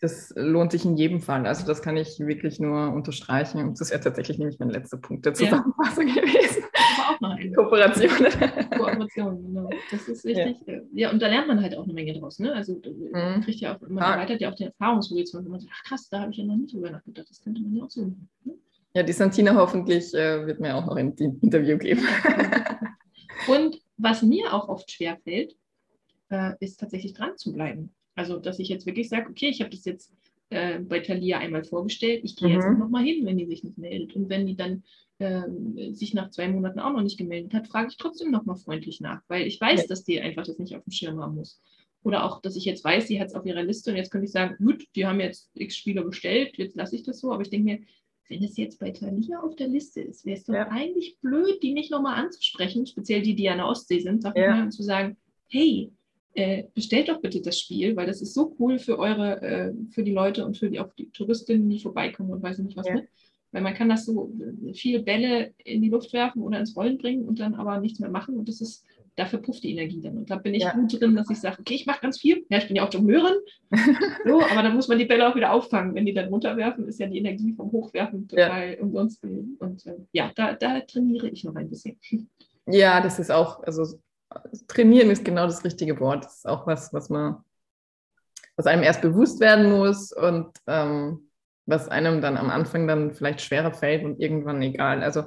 das lohnt sich in jedem Fall. Also das kann ich wirklich nur unterstreichen. Und das wäre tatsächlich nämlich mein letzter Punkt der Zusammenfassung ja. gewesen. [LAUGHS] Aber auch noch eine. Kooperation. Kooperation, genau. Das ist richtig. Ja. ja. und da lernt man halt auch eine Menge draus. Ne? Also man mhm. kriegt ja auch, man ah. erweitert ja auch den Erfahrungshorizont. Man sagt, ach krass, da habe ich ja noch nicht drüber nachgedacht. Das könnte man ja auch so machen. Ne? Ja, die Santina hoffentlich äh, wird mir auch noch ein Interview geben. [LAUGHS] und was mir auch oft schwerfällt, äh, ist tatsächlich dran zu bleiben. Also, dass ich jetzt wirklich sage, okay, ich habe das jetzt äh, bei Thalia einmal vorgestellt, ich gehe mhm. jetzt nochmal hin, wenn die sich nicht meldet. Und wenn die dann äh, sich nach zwei Monaten auch noch nicht gemeldet hat, frage ich trotzdem nochmal freundlich nach, weil ich weiß, ja. dass die einfach das nicht auf dem Schirm haben muss. Oder auch, dass ich jetzt weiß, sie hat es auf ihrer Liste und jetzt könnte ich sagen, gut, die haben jetzt x Spieler bestellt, jetzt lasse ich das so. Aber ich denke mir, wenn es jetzt bei Thalia auf der Liste ist, wäre es doch ja. eigentlich blöd, die nicht nochmal anzusprechen, speziell die, die an der Ostsee sind, sag ja. mal, und zu sagen, hey, äh, bestellt doch bitte das Spiel, weil das ist so cool für eure, äh, für die Leute und für die, auch die Touristinnen, die vorbeikommen und weiß nicht was ja. mit. Weil man kann das so äh, viele Bälle in die Luft werfen oder ins Rollen bringen und dann aber nichts mehr machen. Und das ist, dafür pufft die Energie dann. Und da bin ich ja. gut drin, dass ich sage, okay, ich mache ganz viel. Ja, ich bin ja auch Jongleurin. [LAUGHS] so, aber dann muss man die Bälle auch wieder auffangen. Wenn die dann runterwerfen, ist ja die Energie vom Hochwerfen total ja. umsonst. Und äh, ja, da, da trainiere ich noch ein bisschen. Ja, das ist auch, also trainieren ist genau das richtige Wort. Das ist auch was, was man, was einem erst bewusst werden muss und ähm, was einem dann am Anfang dann vielleicht schwerer fällt und irgendwann egal. Also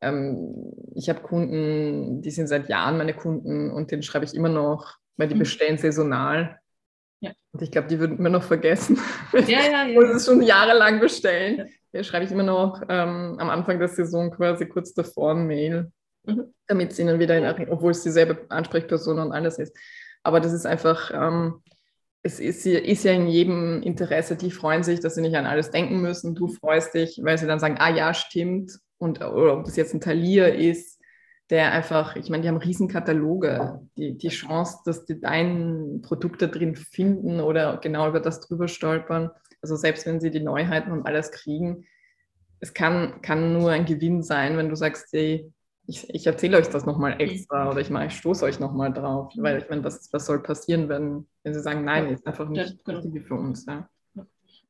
ähm, ich habe Kunden, die sind seit Jahren meine Kunden und den schreibe ich immer noch, weil die mhm. bestellen saisonal. Ja. Und ich glaube, die würden mir noch vergessen. [LAUGHS] Ja, ja, ja. Und es schon jahrelang bestellen. Ja. Schreibe ich immer noch ähm, am Anfang der Saison quasi kurz davor ein Mail, mhm. damit sie ihnen wieder in Erinnerung, obwohl es dieselbe Ansprechperson und alles ist. Aber das ist einfach, ähm, es ist, ist, ja in jedem Interesse, die freuen sich, dass sie nicht an alles denken müssen. Du freust dich, weil sie dann sagen, ah ja, stimmt. Und oder ob das jetzt ein Talier ist, der einfach, ich meine, die haben Riesenkataloge. Die, die Chance, dass die dein Produkt da drin finden oder genau über das drüber stolpern, also selbst wenn sie die Neuheiten und alles kriegen, es kann, kann nur ein Gewinn sein, wenn du sagst, hey, ich, ich erzähle euch das nochmal extra oder ich, ich stoße euch nochmal drauf, mhm. weil ich meine, was, was soll passieren, wenn, wenn sie sagen, nein, ist einfach nicht ja, genau. für uns. Ja.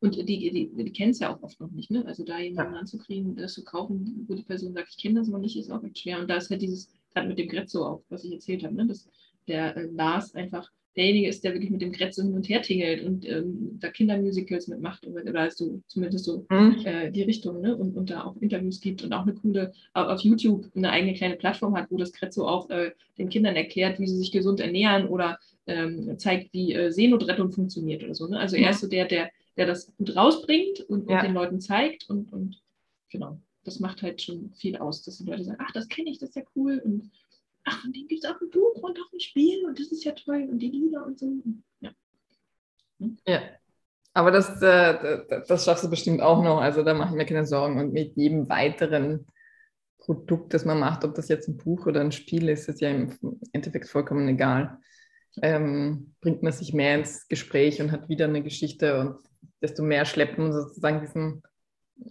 Und die, die, die kennen es ja auch oft noch nicht, ne? Also da jemanden ja. anzukriegen, das zu kaufen, wo die Person sagt, ich kenne das noch nicht, ist auch echt schwer. Und da ist halt dieses, gerade mit dem Grezzo auch, was ich erzählt habe, ne? Dass der äh, Lars einfach derjenige ist, der wirklich mit dem Grezzo hin und her tingelt und ähm, da Kindermusicals mitmacht oder, also zumindest so mhm. äh, die Richtung ne? und, und da auch Interviews gibt und auch eine coole auf YouTube eine eigene kleine Plattform hat, wo das Grezzo auch äh, den Kindern erklärt, wie sie sich gesund ernähren oder ähm, zeigt, wie äh, Seenotrettung funktioniert oder so. Ne? Also er ist so der, der, der das gut rausbringt und, ja. und den Leuten zeigt und, und genau, das macht halt schon viel aus, dass die Leute sagen, ach, das kenne ich, das ist ja cool und ach, von dem gibt es auch ein Buch und auch ein Spiel und das ist ja toll und die Lieder und so. Ja. Hm? Ja. Aber das, äh, das schaffst du bestimmt auch noch. Also da mache ich mir keine Sorgen. Und mit jedem weiteren Produkt, das man macht, ob das jetzt ein Buch oder ein Spiel ist, ist ja im Endeffekt vollkommen egal. Ähm, bringt man sich mehr ins Gespräch und hat wieder eine Geschichte und desto mehr schleppen sozusagen diesen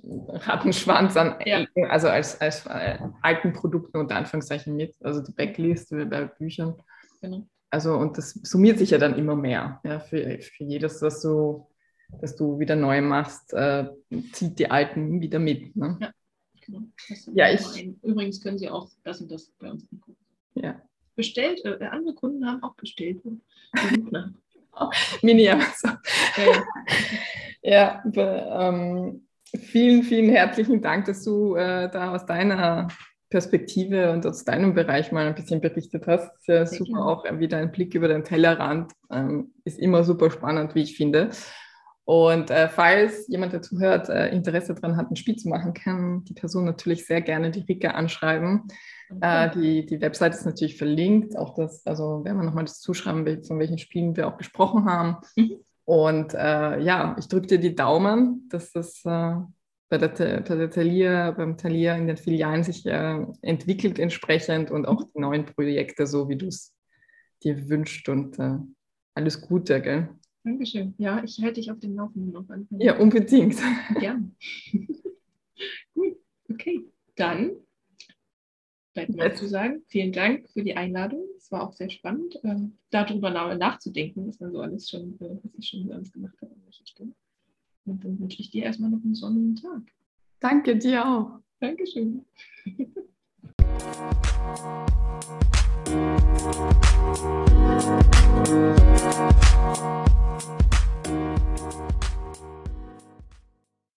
Rattenschwanz an, ja. also als, als äh, alten Produkten unter Anführungszeichen mit, also die Backlist bei Büchern. Genau. Also und das summiert sich ja dann immer mehr. Ja, für, für jedes, das du, das du wieder neu machst, äh, zieht die alten wieder mit. Ne? Ja, genau. ja ich, Übrigens können Sie auch das und das bei uns angucken. Ja. Bestellt, äh, andere Kunden haben auch bestellt. [LAUGHS] Mini Amazon. Ja, ja [LAUGHS] ähm, vielen, vielen herzlichen Dank, dass du äh, da aus deiner Perspektive und aus deinem Bereich mal ein bisschen berichtet hast. Sehr, Sehr super, auch wieder ein Blick über den Tellerrand. Ähm, ist immer super spannend, wie ich finde. Und äh, falls jemand dazu hört, äh, Interesse daran hat, ein Spiel zu machen, kann die Person natürlich sehr gerne die Rika anschreiben. Okay. Äh, die, die Website ist natürlich verlinkt. Auch das, also werden wir nochmal das zuschreiben, von welchen Spielen wir auch gesprochen haben. Mhm. Und äh, ja, ich drücke dir die Daumen, dass das äh, bei, der, bei der Thalia, beim Thalia in den Filialen sich äh, entwickelt entsprechend und auch die neuen Projekte, so wie du es dir wünscht. Und äh, alles Gute, gell? Dankeschön. Ja, ich halte dich auf dem Laufenden noch an. Ja, unbedingt. Ja. [LAUGHS] Gut, okay. Dann bleibt mir zu sagen, vielen Dank für die Einladung. Es war auch sehr spannend, äh, darüber nachzudenken, was man so alles schon, äh, was ich schon alles gemacht habe an welcher Stelle. Und dann wünsche ich dir erstmal noch einen sonnigen Tag. Danke dir auch. Dankeschön. [LAUGHS]